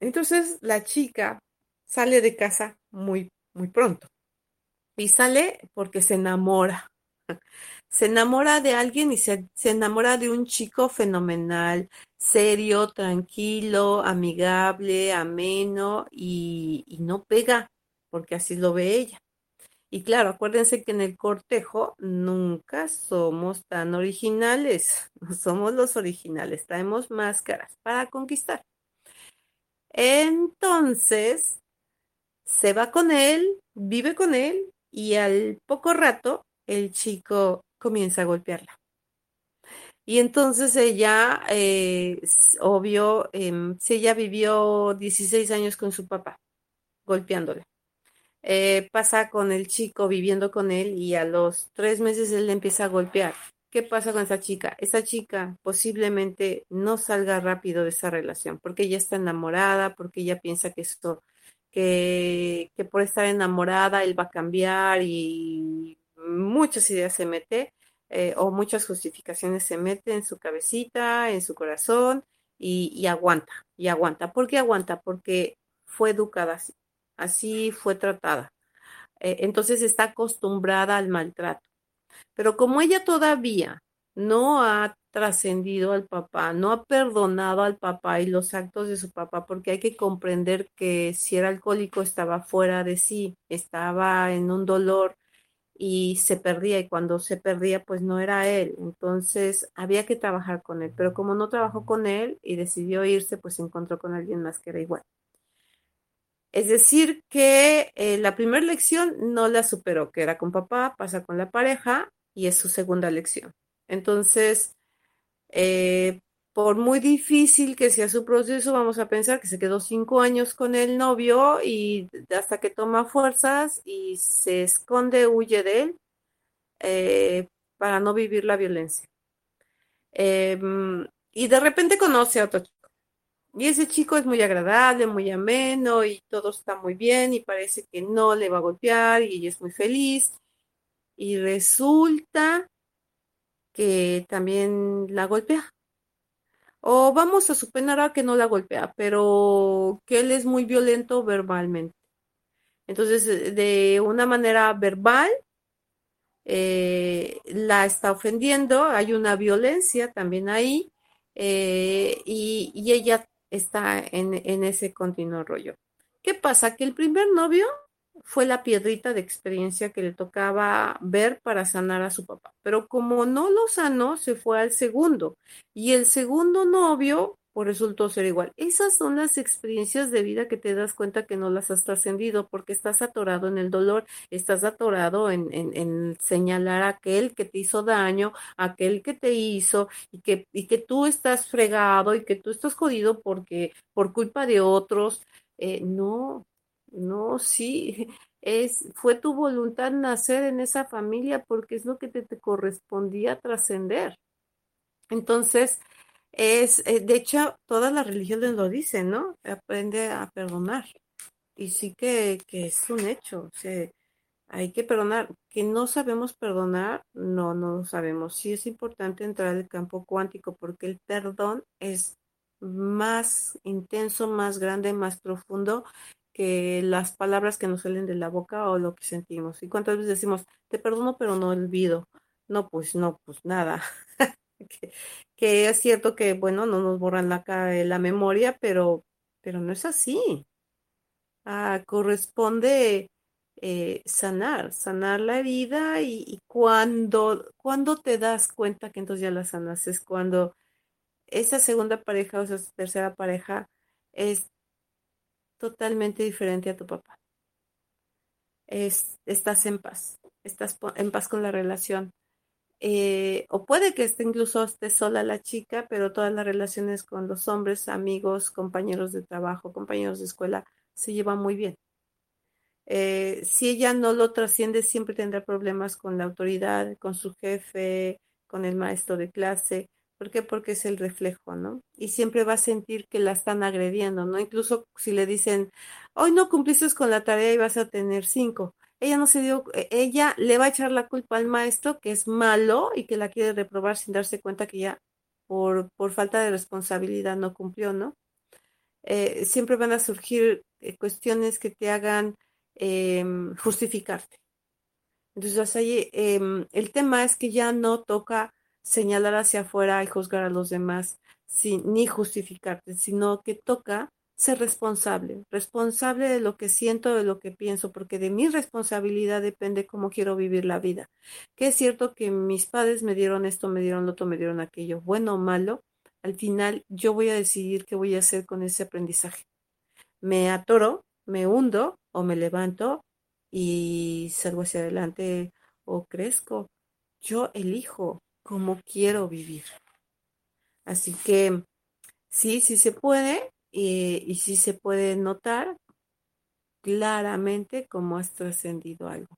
Entonces la chica sale de casa muy, muy pronto y sale porque se enamora. Se enamora de alguien y se, enamora de un chico fenomenal, serio, tranquilo, amigable, ameno y, y no pega porque así lo ve ella. Y claro, acuérdense que en el cortejo nunca somos tan originales, no somos los originales, traemos máscaras para conquistar. Entonces, se va con él, vive con él y al poco rato el chico comienza a golpearla. Y entonces ella, eh, obvio, em, si ella vivió 16 años con su papá, golpeándola. Eh, pasa con el chico viviendo con él y a los tres meses él le empieza a golpear. ¿Qué pasa con esa chica? Esa chica posiblemente no salga rápido de esa relación porque ella está enamorada, porque ella piensa que esto, que, que por estar enamorada él va a cambiar y muchas ideas se mete eh, o muchas justificaciones se meten en su cabecita, en su corazón y, y aguanta, y aguanta. ¿Por qué aguanta? Porque fue educada así así fue tratada. Eh, entonces está acostumbrada al maltrato. Pero como ella todavía no ha trascendido al papá, no ha perdonado al papá y los actos de su papá, porque hay que comprender que si era alcohólico estaba fuera de sí, estaba en un dolor y se perdía y cuando se perdía pues no era él, entonces había que trabajar con él, pero como no trabajó con él y decidió irse, pues se encontró con alguien más que era igual. Es decir, que eh, la primera lección no la superó, que era con papá, pasa con la pareja y es su segunda lección. Entonces, eh, por muy difícil que sea su proceso, vamos a pensar que se quedó cinco años con el novio y hasta que toma fuerzas y se esconde, huye de él eh, para no vivir la violencia. Em, y de repente conoce a otro y ese chico es muy agradable, muy ameno y todo está muy bien y parece que no le va a golpear y ella es muy feliz. Y resulta que también la golpea. O vamos a suponer a que no la golpea, pero que él es muy violento verbalmente. Entonces, de una manera verbal, eh, la está ofendiendo, hay una violencia también ahí, eh, y, y, ella está en, ese continuo rollo. ¿Qué pasa? Que el primer novio fue la piedrita de experiencia que le tocaba ver para sanar a su papá. Pero como no lo sanó, se fue al segundo. Y el segundo novio pues resultó ser igual. Esas son las experiencias de vida que te das cuenta que no las has trascendido porque estás atorado en el dolor, estás atorado en, en, señalar a aquel que te hizo daño, aquel que te hizo y que, y que tú estás fregado y que tú estás jodido porque por culpa de otros. Eh, no, no, sí, es, fue tu voluntad nacer en esa familia porque es lo que te, te correspondía trascender. Entonces, es, eh, de hecho, todas las religiones lo dicen, ¿no? Aprende a perdonar. Y sí que, que es un hecho, o sea, hay que perdonar. Que no sabemos perdonar, no, no lo sabemos. Sí es importante entrar al campo cuántico porque el perdón es más intenso, más grande, más profundo que las palabras que nos salen de la boca o lo que sentimos. ¿Y cuántas veces decimos, te perdono pero no olvido? No, pues no, pues nada. que, es cierto que, bueno, no nos borran la, la memoria, pero, pero no es así. Ah, corresponde eh, sanar, sanar la herida y, cuando, cuando te das cuenta que entonces ya la sanas, es cuando esa segunda pareja o esa tercera pareja es totalmente diferente a tu papá. Es, estás en paz, estás en paz con la relación, eh, o puede que esté incluso esté sola la chica, pero todas las relaciones con los hombres, amigos, compañeros de trabajo, compañeros de escuela, se llevan muy bien. Eh, si ella no lo trasciende, siempre tendrá problemas con la autoridad, con su jefe, con el maestro de clase. ¿Por qué? Porque es el reflejo, ¿no? Y siempre va a sentir que la están agrediendo, ¿no? Incluso si le dicen, hoy no cumpliste con la tarea y vas a tener cinco ella no se dio, e, ella le va a echar la culpa al maestro que es malo y que la quiere reprobar sin darse cuenta que ya por, por falta de responsabilidad no cumplió, ¿no? Eh, siempre van a surgir eh, cuestiones que te hagan em, justificarte. Entonces, ahí, em, el tema es que ya no toca señalar hacia afuera y juzgar a los demás ni justificarte, sino que toca ser responsable, responsable de lo que siento, de lo que pienso, porque de mi responsabilidad depende cómo quiero vivir la vida. Que es cierto que mis padres me dieron esto, me dieron lo otro, me dieron aquello, bueno o malo, al final yo voy a decidir qué voy a hacer con ese aprendizaje. Me atoro, me hundo o me levanto y salgo hacia adelante o crezco. Yo elijo cómo quiero vivir. Así que sí, sí se puede, y, y sí se puede notar claramente cómo has trascendido algo.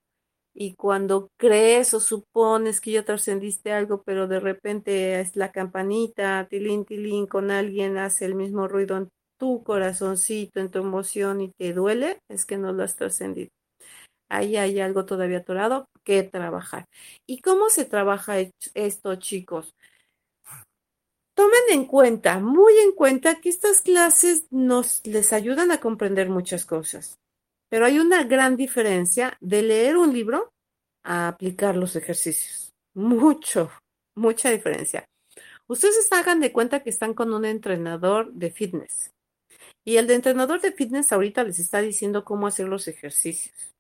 Y cuando crees o supones que ya trascendiste algo, pero de repente es la campanita, tilín, tilín, con alguien hace el mismo ruido en tu corazoncito, en tu emoción y te duele, es que no lo has trascendido. Ahí hay algo todavía atorado que trabajar. ¿Y cómo se trabaja esto, chicos? Tomen en cuenta, muy en cuenta, que estas clases nos les ayudan a comprender muchas cosas, pero hay una gran diferencia de leer un libro a aplicar los ejercicios. Mucho, mucha diferencia. Ustedes hagan de cuenta que están con un entrenador de fitness y el entrenador de fitness ahorita les está diciendo cómo hacer los ejercicios.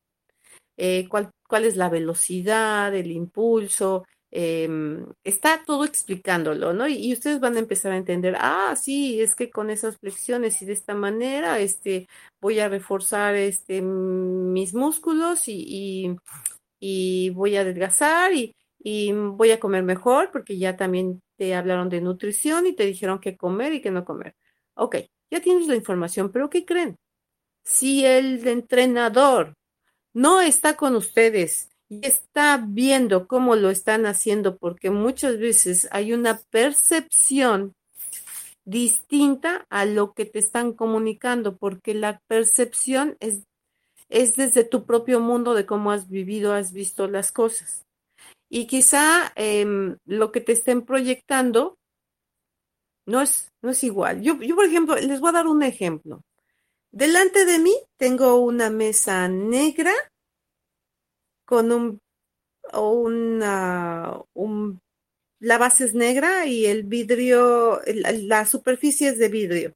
Eh, cuál es la velocidad, el impulso, Em, está todo explicándolo, ¿no? Y, ustedes van a empezar a entender, ah, sí, es que con esas flexiones y de esta manera, este, voy a reforzar este, mis músculos y, y, voy a adelgazar y, y voy a comer mejor porque ya también te hablaron de nutrición y te dijeron qué comer y qué no comer. Ok, ya tienes la información, pero ¿qué creen? Si el entrenador no está con ustedes y está viendo cómo lo están haciendo, porque muchas veces hay una percepción distinta a lo que te están comunicando, porque la percepción es, es desde tu propio mundo de cómo has vivido, has visto las cosas. Y quizá em, lo que te estén proyectando no es, no es igual. Yo, yo, por ejemplo, les voy a dar un ejemplo. Delante de mí tengo una mesa negra con un, una, un, la base es negra y el vidrio, la, superficie es de vidrio.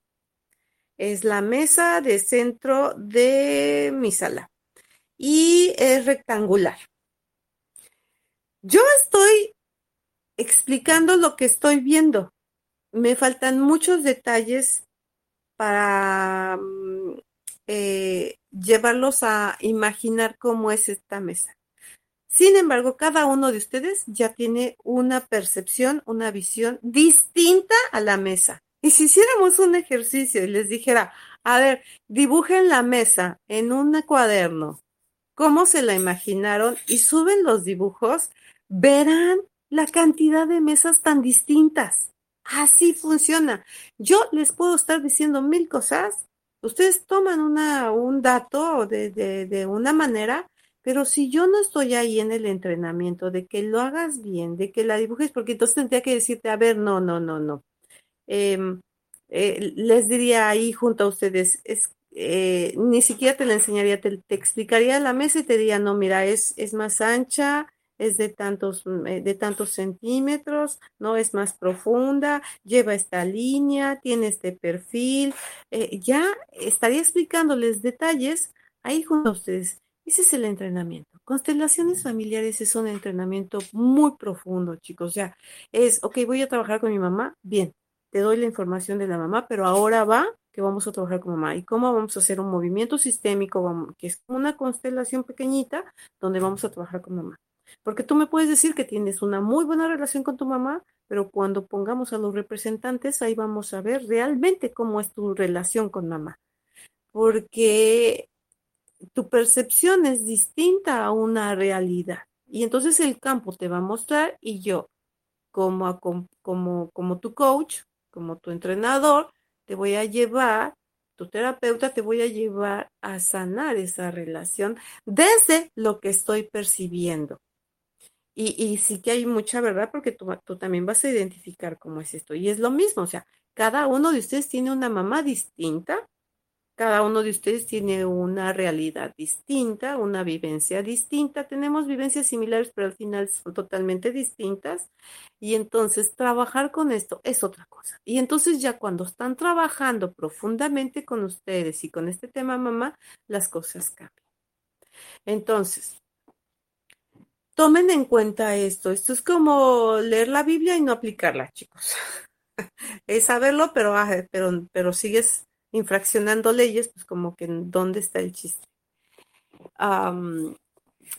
Es la mesa de centro de mi sala y es rectangular. Yo estoy explicando lo que estoy viendo, me faltan muchos detalles para mm, eh, llevarlos a imaginar cómo es esta mesa. Sin embargo, cada uno de ustedes ya tiene una percepción, una visión distinta a la mesa. Y si hiciéramos un ejercicio y les dijera, a ver, dibujen la mesa en un cuaderno, cómo se la imaginaron y suben los dibujos, verán la cantidad de mesas tan distintas. Así funciona. Yo les puedo estar diciendo mil cosas. Ustedes toman una, un dato de, de, de una manera, pero si yo no estoy ahí en el entrenamiento de que lo hagas bien, de que la dibujes, porque entonces tendría que decirte, a ver, no, no, no, no. Em, eh, les diría ahí junto a ustedes, es, eh, ni siquiera te la enseñaría, te, te, explicaría la mesa y te diría, no, mira, es, es más ancha, es de tantos, mm, eh, de tantos centímetros, no es más profunda, lleva esta línea, tiene este perfil. Eh, ya estaría explicándoles detalles ahí junto a ustedes. Ese es el entrenamiento. Constelaciones familiares es un entrenamiento muy profundo, chicos. Sea, es, ok, voy a trabajar con mi mamá, bien, te doy la información de la mamá, pero ahora va que vamos a trabajar con mamá. ¿Y cómo vamos a hacer un movimiento sistémico, que es una constelación pequeñita, donde vamos a trabajar con mamá? Porque tú me puedes decir que tienes una muy buena relación con tu mamá, pero cuando pongamos a los representantes, ahí vamos a ver realmente cómo es tu relación con mamá. Porque tu percepción es distinta a una realidad. Y entonces el campo te va a mostrar y yo, como, como, como tu coach, como tu entrenador, te voy a llevar, tu terapeuta te voy a llevar a sanar esa relación desde lo que estoy percibiendo. Y, sí que hay mucha verdad porque tú, tú, también vas a identificar cómo es esto. Y es lo mismo, o sea, cada uno de ustedes tiene una mamá distinta, cada uno de ustedes tiene una realidad distinta, una vivencia distinta. Tenemos vivencias similares, pero al final son totalmente distintas. Y entonces trabajar con esto es otra cosa. Y entonces ya cuando están trabajando profundamente con ustedes y con este tema mamá, las cosas cambian. Entonces, tomen en cuenta esto. Esto es como leer la Biblia y no aplicarla, chicos. es saberlo, pero, ah, pero, pero sigues infraccionando leyes, pues como que dónde está el chiste.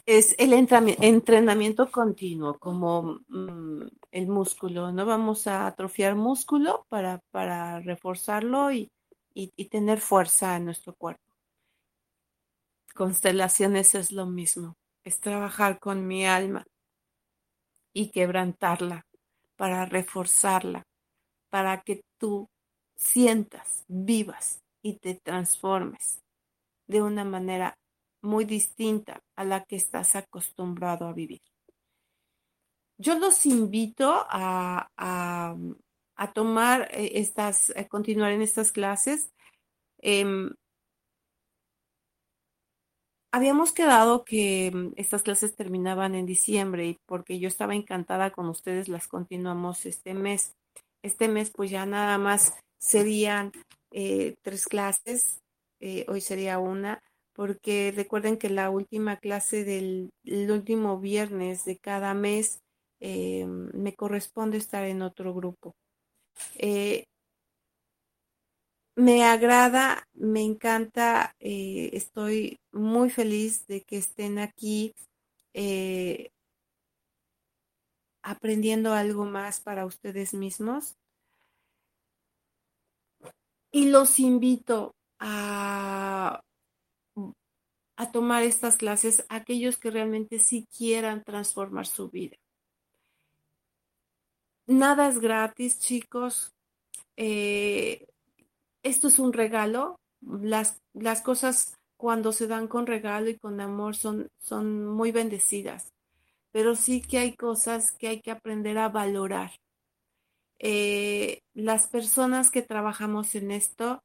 Es el entrenamiento continuo, como um, el músculo. No vamos a atrofiar músculo para, para reforzarlo y, y tener fuerza en nuestro cuerpo. Constelaciones es lo mismo es trabajar con mi alma y quebrantarla para reforzarla, para que tú sientas, vivas y te transformes de una manera muy distinta a la que estás acostumbrado a vivir. Yo los invito a, a, tomar eh, estas, a continuar en estas clases. Eh, Habíamos quedado que mm, estas clases terminaban en diciembre y porque yo estaba encantada con ustedes, las continuamos este mes. Este mes pues ya nada más serían eh, tres clases, eh, hoy sería una, porque recuerden que la última clase del último viernes de cada mes eh, me corresponde estar en otro grupo. Eh, me agrada, me encanta, eh, estoy muy feliz de que estén aquí eh, aprendiendo algo más para ustedes mismos. Y los invito a, tomar estas clases aquellos que realmente sí quieran transformar su vida. Nada es gratis, chicos. Eh, esto es un regalo. Las, las cosas cuando se dan con regalo y con amor son, son muy bendecidas, pero sí que hay cosas que hay que aprender a valorar. Eh, las personas que trabajamos en esto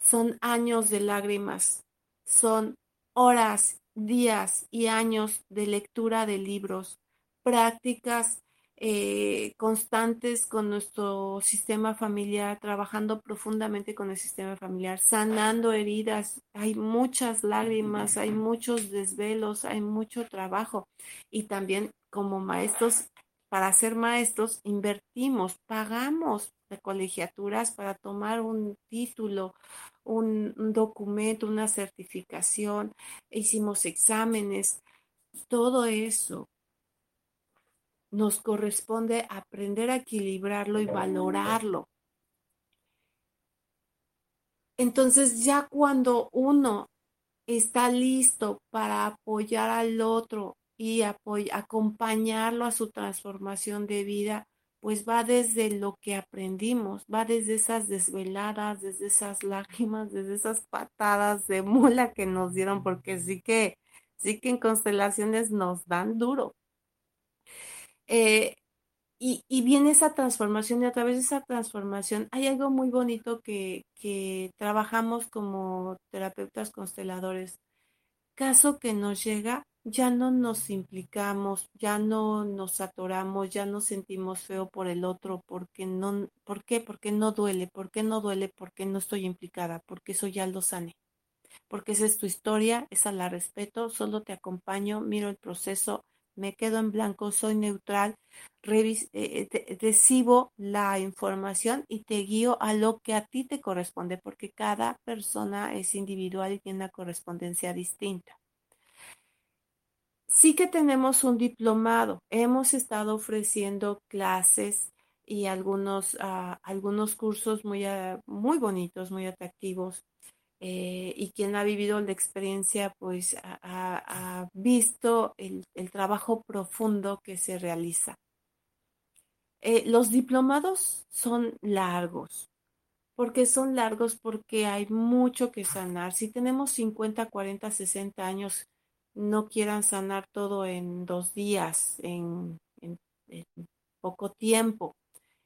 son años de lágrimas, son horas, días y años de lectura de libros, prácticas eh, constantes con nuestro sistema familiar, trabajando profundamente con el sistema familiar, sanando heridas. Hay muchas lágrimas, hay muchos desvelos, hay mucho trabajo. Y también como maestros, para ser maestros, invertimos, pagamos de colegiaturas para tomar un título, un, documento, una certificación, hicimos exámenes, todo eso nos corresponde aprender a equilibrarlo y valorarlo. Entonces ya cuando uno está listo para apoyar al otro y acompañarlo a su transformación de vida, pues va desde lo que aprendimos, va desde esas desveladas, desde esas lágrimas, desde esas patadas de mula que nos dieron, porque sí que, sí que en constelaciones nos dan duro. Eh, y, viene esa transformación y a través de esa transformación hay algo muy bonito que, que trabajamos como terapeutas consteladores. Caso que nos llega, ya no nos implicamos, ya no nos atoramos, ya no sentimos feo por el otro, porque no, ¿por qué? Porque no duele, ¿por qué no duele? Porque no estoy implicada, porque eso ya lo sane. Porque esa es tu historia, esa la respeto, solo te acompaño, miro el proceso, me quedo en blanco, soy neutral, eh, recibo la información y te guío a lo que a ti te corresponde, porque cada persona es individual y tiene una correspondencia distinta. Sí que tenemos un diplomado. Hemos estado ofreciendo clases y algunos, ah, algunos cursos muy, ah, muy bonitos, muy atractivos. Eh, y quien ha vivido la experiencia, pues ha, visto el, trabajo profundo que se realiza. Eh, los diplomados son largos. ¿Por qué son largos? Porque hay mucho que sanar. Si tenemos 50, 40, 60 años no quieran sanar todo en dos días, en, poco tiempo.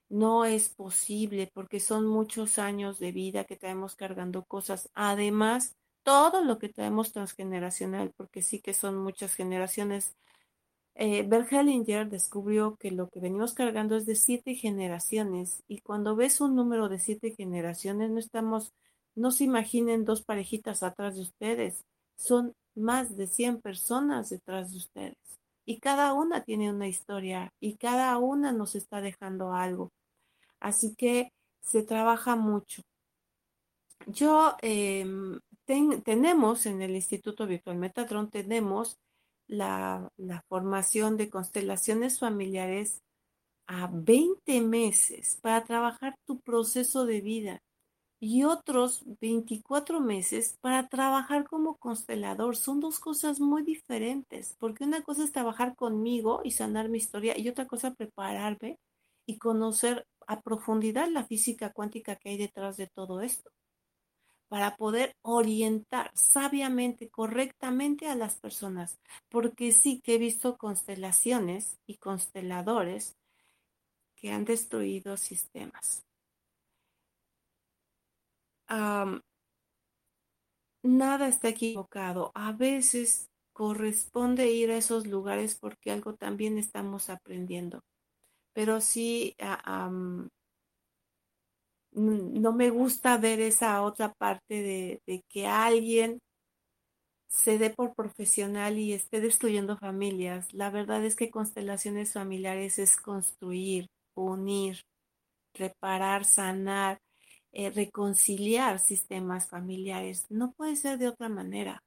No es posible porque son muchos años de vida que traemos cargando cosas. Además, todo lo que traemos transgeneracional, porque sí que son muchas generaciones. Eh, Hellinger descubrió que lo que venimos cargando es de siete generaciones y cuando ves un número de siete generaciones no estamos, no se imaginen dos parejitas atrás de ustedes, son más de 100 personas detrás de ustedes. Y cada una tiene una historia y cada una nos está dejando algo. Así que se trabaja mucho. Yo em, tenemos en el Instituto Virtual Metatron, tenemos la, la formación de constelaciones familiares a 20 meses para trabajar tu proceso de vida y otros 24 meses para trabajar como constelador. Son dos cosas muy diferentes, porque una cosa es trabajar conmigo y sanar mi historia y otra cosa prepararme y conocer a profundidad la física cuántica que hay detrás de todo esto, para poder orientar sabiamente, correctamente a las personas, porque sí que he visto constelaciones y consteladores que han destruido sistemas nada está equivocado. A veces corresponde ir a esos lugares porque algo también estamos aprendiendo. Pero sí, no me gusta ver esa otra parte de, de que alguien se dé por profesional y esté destruyendo familias. La verdad es que constelaciones familiares es construir, unir, reparar, sanar, eh, reconciliar sistemas familiares. No puede ser de otra manera,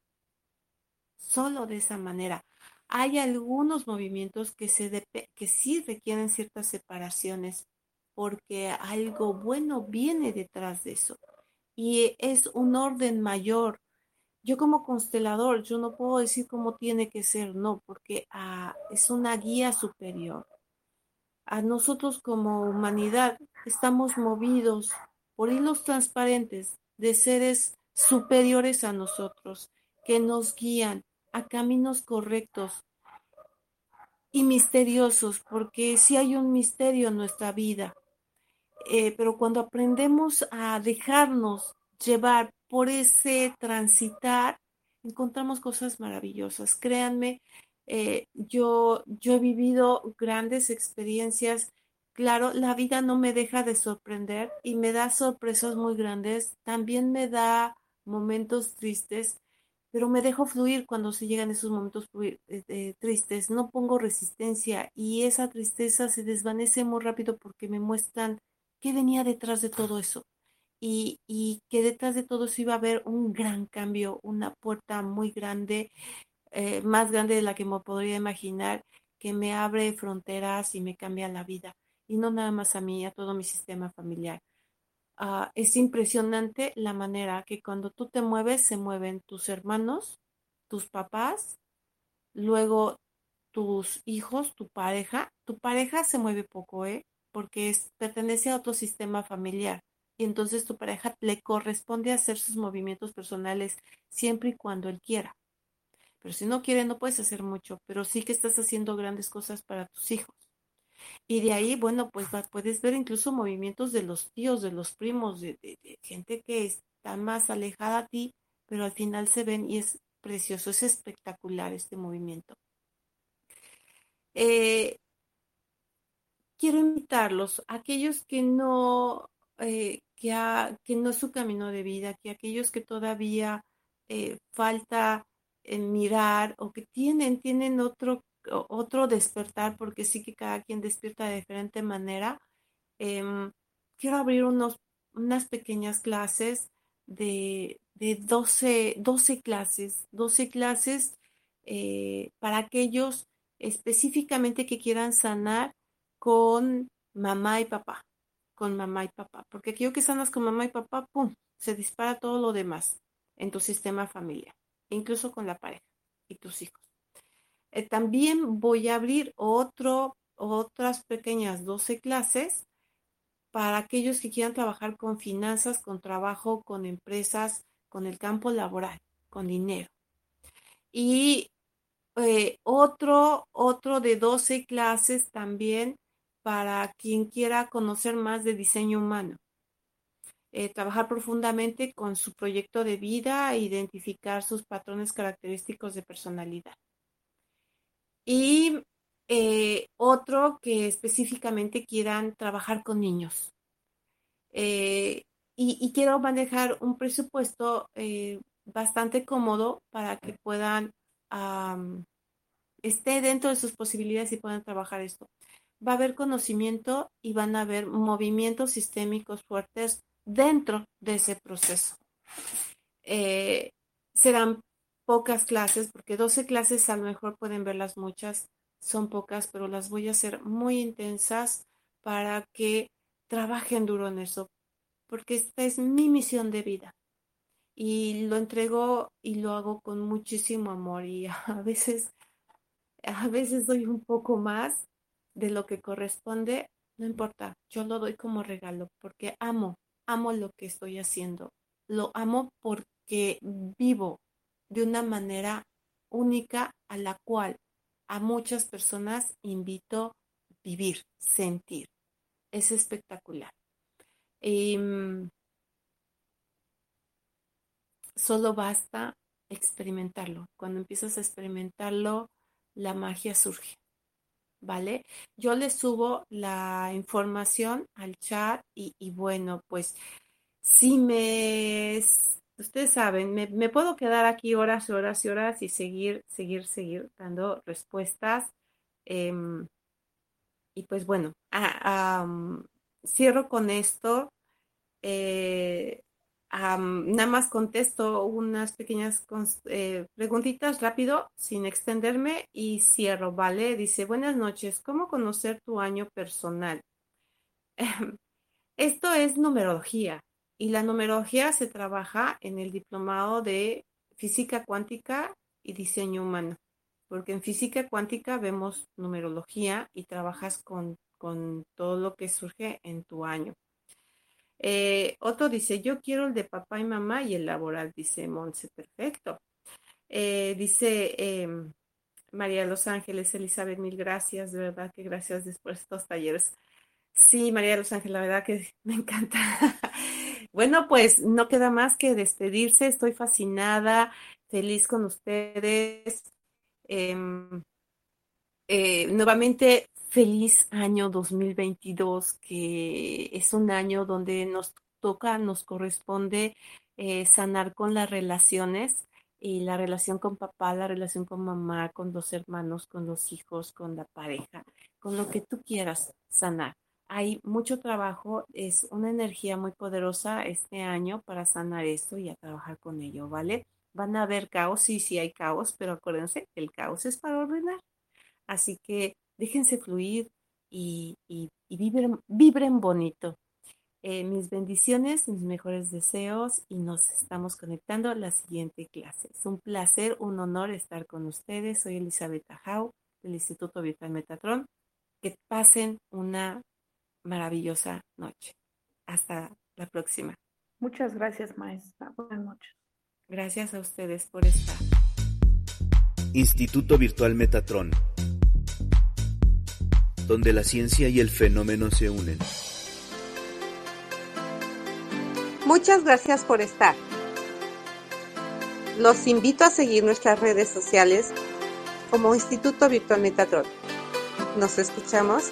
solo de esa manera. Hay algunos movimientos que, se que sí requieren ciertas separaciones porque algo bueno viene detrás de eso y es un orden mayor. Yo como constelador, yo no puedo decir cómo tiene que ser, no, porque ah, es una guía superior. A nosotros como humanidad estamos movidos por hilos transparentes de seres superiores a nosotros, que nos guían a caminos correctos y misteriosos, porque si hay un misterio en nuestra vida, eh, pero cuando aprendemos a dejarnos llevar por ese transitar, encontramos cosas maravillosas. Créanme, eh, yo, yo he vivido grandes experiencias Claro, la vida no me deja de sorprender y me da sorpresas muy grandes, también me da momentos tristes, pero me dejo fluir cuando se llegan esos momentos eh, eh, tristes, no pongo resistencia y esa tristeza se desvanece muy rápido porque me muestran qué venía detrás de todo eso. Y, y, que detrás de todo eso iba a haber un gran cambio, una puerta muy grande, eh, más grande de la que me podría imaginar, que me abre fronteras y me cambia la vida. Y no nada más a mí, a todo mi sistema familiar. Ah, es impresionante la manera que cuando tú te mueves, se mueven tus hermanos, tus papás, luego tus hijos, tu pareja. Tu pareja se mueve poco, ¿eh? Porque es, pertenece a otro sistema familiar. Y entonces tu pareja le corresponde hacer sus movimientos personales siempre y cuando él quiera. Pero si no quiere, no puedes hacer mucho, pero sí que estás haciendo grandes cosas para tus hijos. Y de ahí, bueno, pues puedes ver incluso movimientos de los tíos, de los primos, de, gente que está más alejada a ti, pero al final se ven y es precioso, es espectacular este movimiento. Eh, quiero invitarlos, aquellos que no, eh, que, que, no es su camino de vida, que aquellos que todavía eh, falta mirar o que tienen, tienen otro, otro despertar, porque sí que cada quien despierta de diferente manera. Em, quiero abrir unos, unas pequeñas clases de, de 12, 12 clases, 12 clases eh, para aquellos específicamente que quieran sanar con mamá y papá, con mamá y papá, porque aquello que sanas con mamá y papá, ¡pum!, se dispara todo lo demás en tu sistema familiar incluso con la pareja y tus hijos. Eh, también voy a abrir otras pequeñas 12 clases para aquellos que quieran trabajar con finanzas, con trabajo, con empresas, con el campo laboral, con dinero. Y eh, otro, otro de 12 clases también para quien quiera conocer más de diseño humano. Eh, trabajar profundamente con su proyecto de vida identificar sus patrones característicos de personalidad. Y eh, otro que específicamente quieran trabajar con niños. Eh, y, quiero manejar un presupuesto bastante cómodo para que puedan, esté dentro de sus posibilidades y puedan trabajar esto. Va a haber conocimiento y van a haber movimientos sistémicos fuertes dentro de ese proceso. Eh, serán pocas clases, porque 12 clases a lo mejor pueden verlas muchas, son pocas, pero las voy a hacer muy intensas para que trabajen duro en eso, porque esta es mi misión de vida. Y lo entrego y lo hago con muchísimo amor y a veces, a veces doy un poco más de lo que corresponde, no importa, yo lo doy como regalo porque amo amo lo que estoy haciendo. Lo amo porque vivo de una manera única a la cual a muchas personas invito vivir, sentir. Es espectacular. Em, solo basta experimentarlo. Cuando empiezas a experimentarlo, la magia surge. ¿vale? Yo les subo la información al chat y, bueno, pues si me, ustedes saben, me, puedo quedar aquí horas y horas y horas y seguir, seguir, seguir dando respuestas. Em, y pues bueno, ah, cierro con esto. Eh, nada más contesto unas pequeñas eh, preguntitas rápido, sin extenderme y cierro, ¿vale? Dice, buenas noches, ¿cómo conocer tu año personal? Esto es numerología y la numerología se trabaja en el diplomado de física cuántica y diseño humano, porque en física cuántica vemos numerología y trabajas con, con todo lo que surge en tu año. Eh, otro dice, yo quiero el de papá y mamá y el laboral, dice Monse, perfecto. Eh, dice em, María Los Ángeles, Elizabeth, mil gracias, de verdad que gracias por estos talleres. Sí, María Los Ángeles, la verdad que me encanta. Bueno, pues no queda más que despedirse, estoy fascinada, feliz con ustedes. Em, eh, nuevamente feliz año 2022, que es un año donde nos toca, nos corresponde eh, sanar con las relaciones y la relación con papá, la relación con mamá, con los hermanos, con los hijos, con la pareja, con lo que tú quieras sanar. Hay mucho trabajo, es una energía muy poderosa este año para sanar esto y a trabajar con ello, ¿vale? Van a haber caos, sí, sí hay caos, pero acuérdense, el caos es para ordenar. Así que déjense fluir y, vibren, vibren, bonito. Eh, mis bendiciones, mis mejores deseos y nos estamos conectando a la siguiente clase. Es un placer, un honor estar con ustedes. Soy Elizabeth Jau del Instituto Vital Metatron. Que pasen una maravillosa noche. Hasta la próxima. Muchas gracias, maestra. Buenas noches. Gracias a ustedes por estar. Instituto Virtual Metatron, donde la ciencia y el fenómeno se unen. Muchas gracias por estar. Los invito a seguir nuestras redes sociales como Instituto Virtual Metatron. Nos escuchamos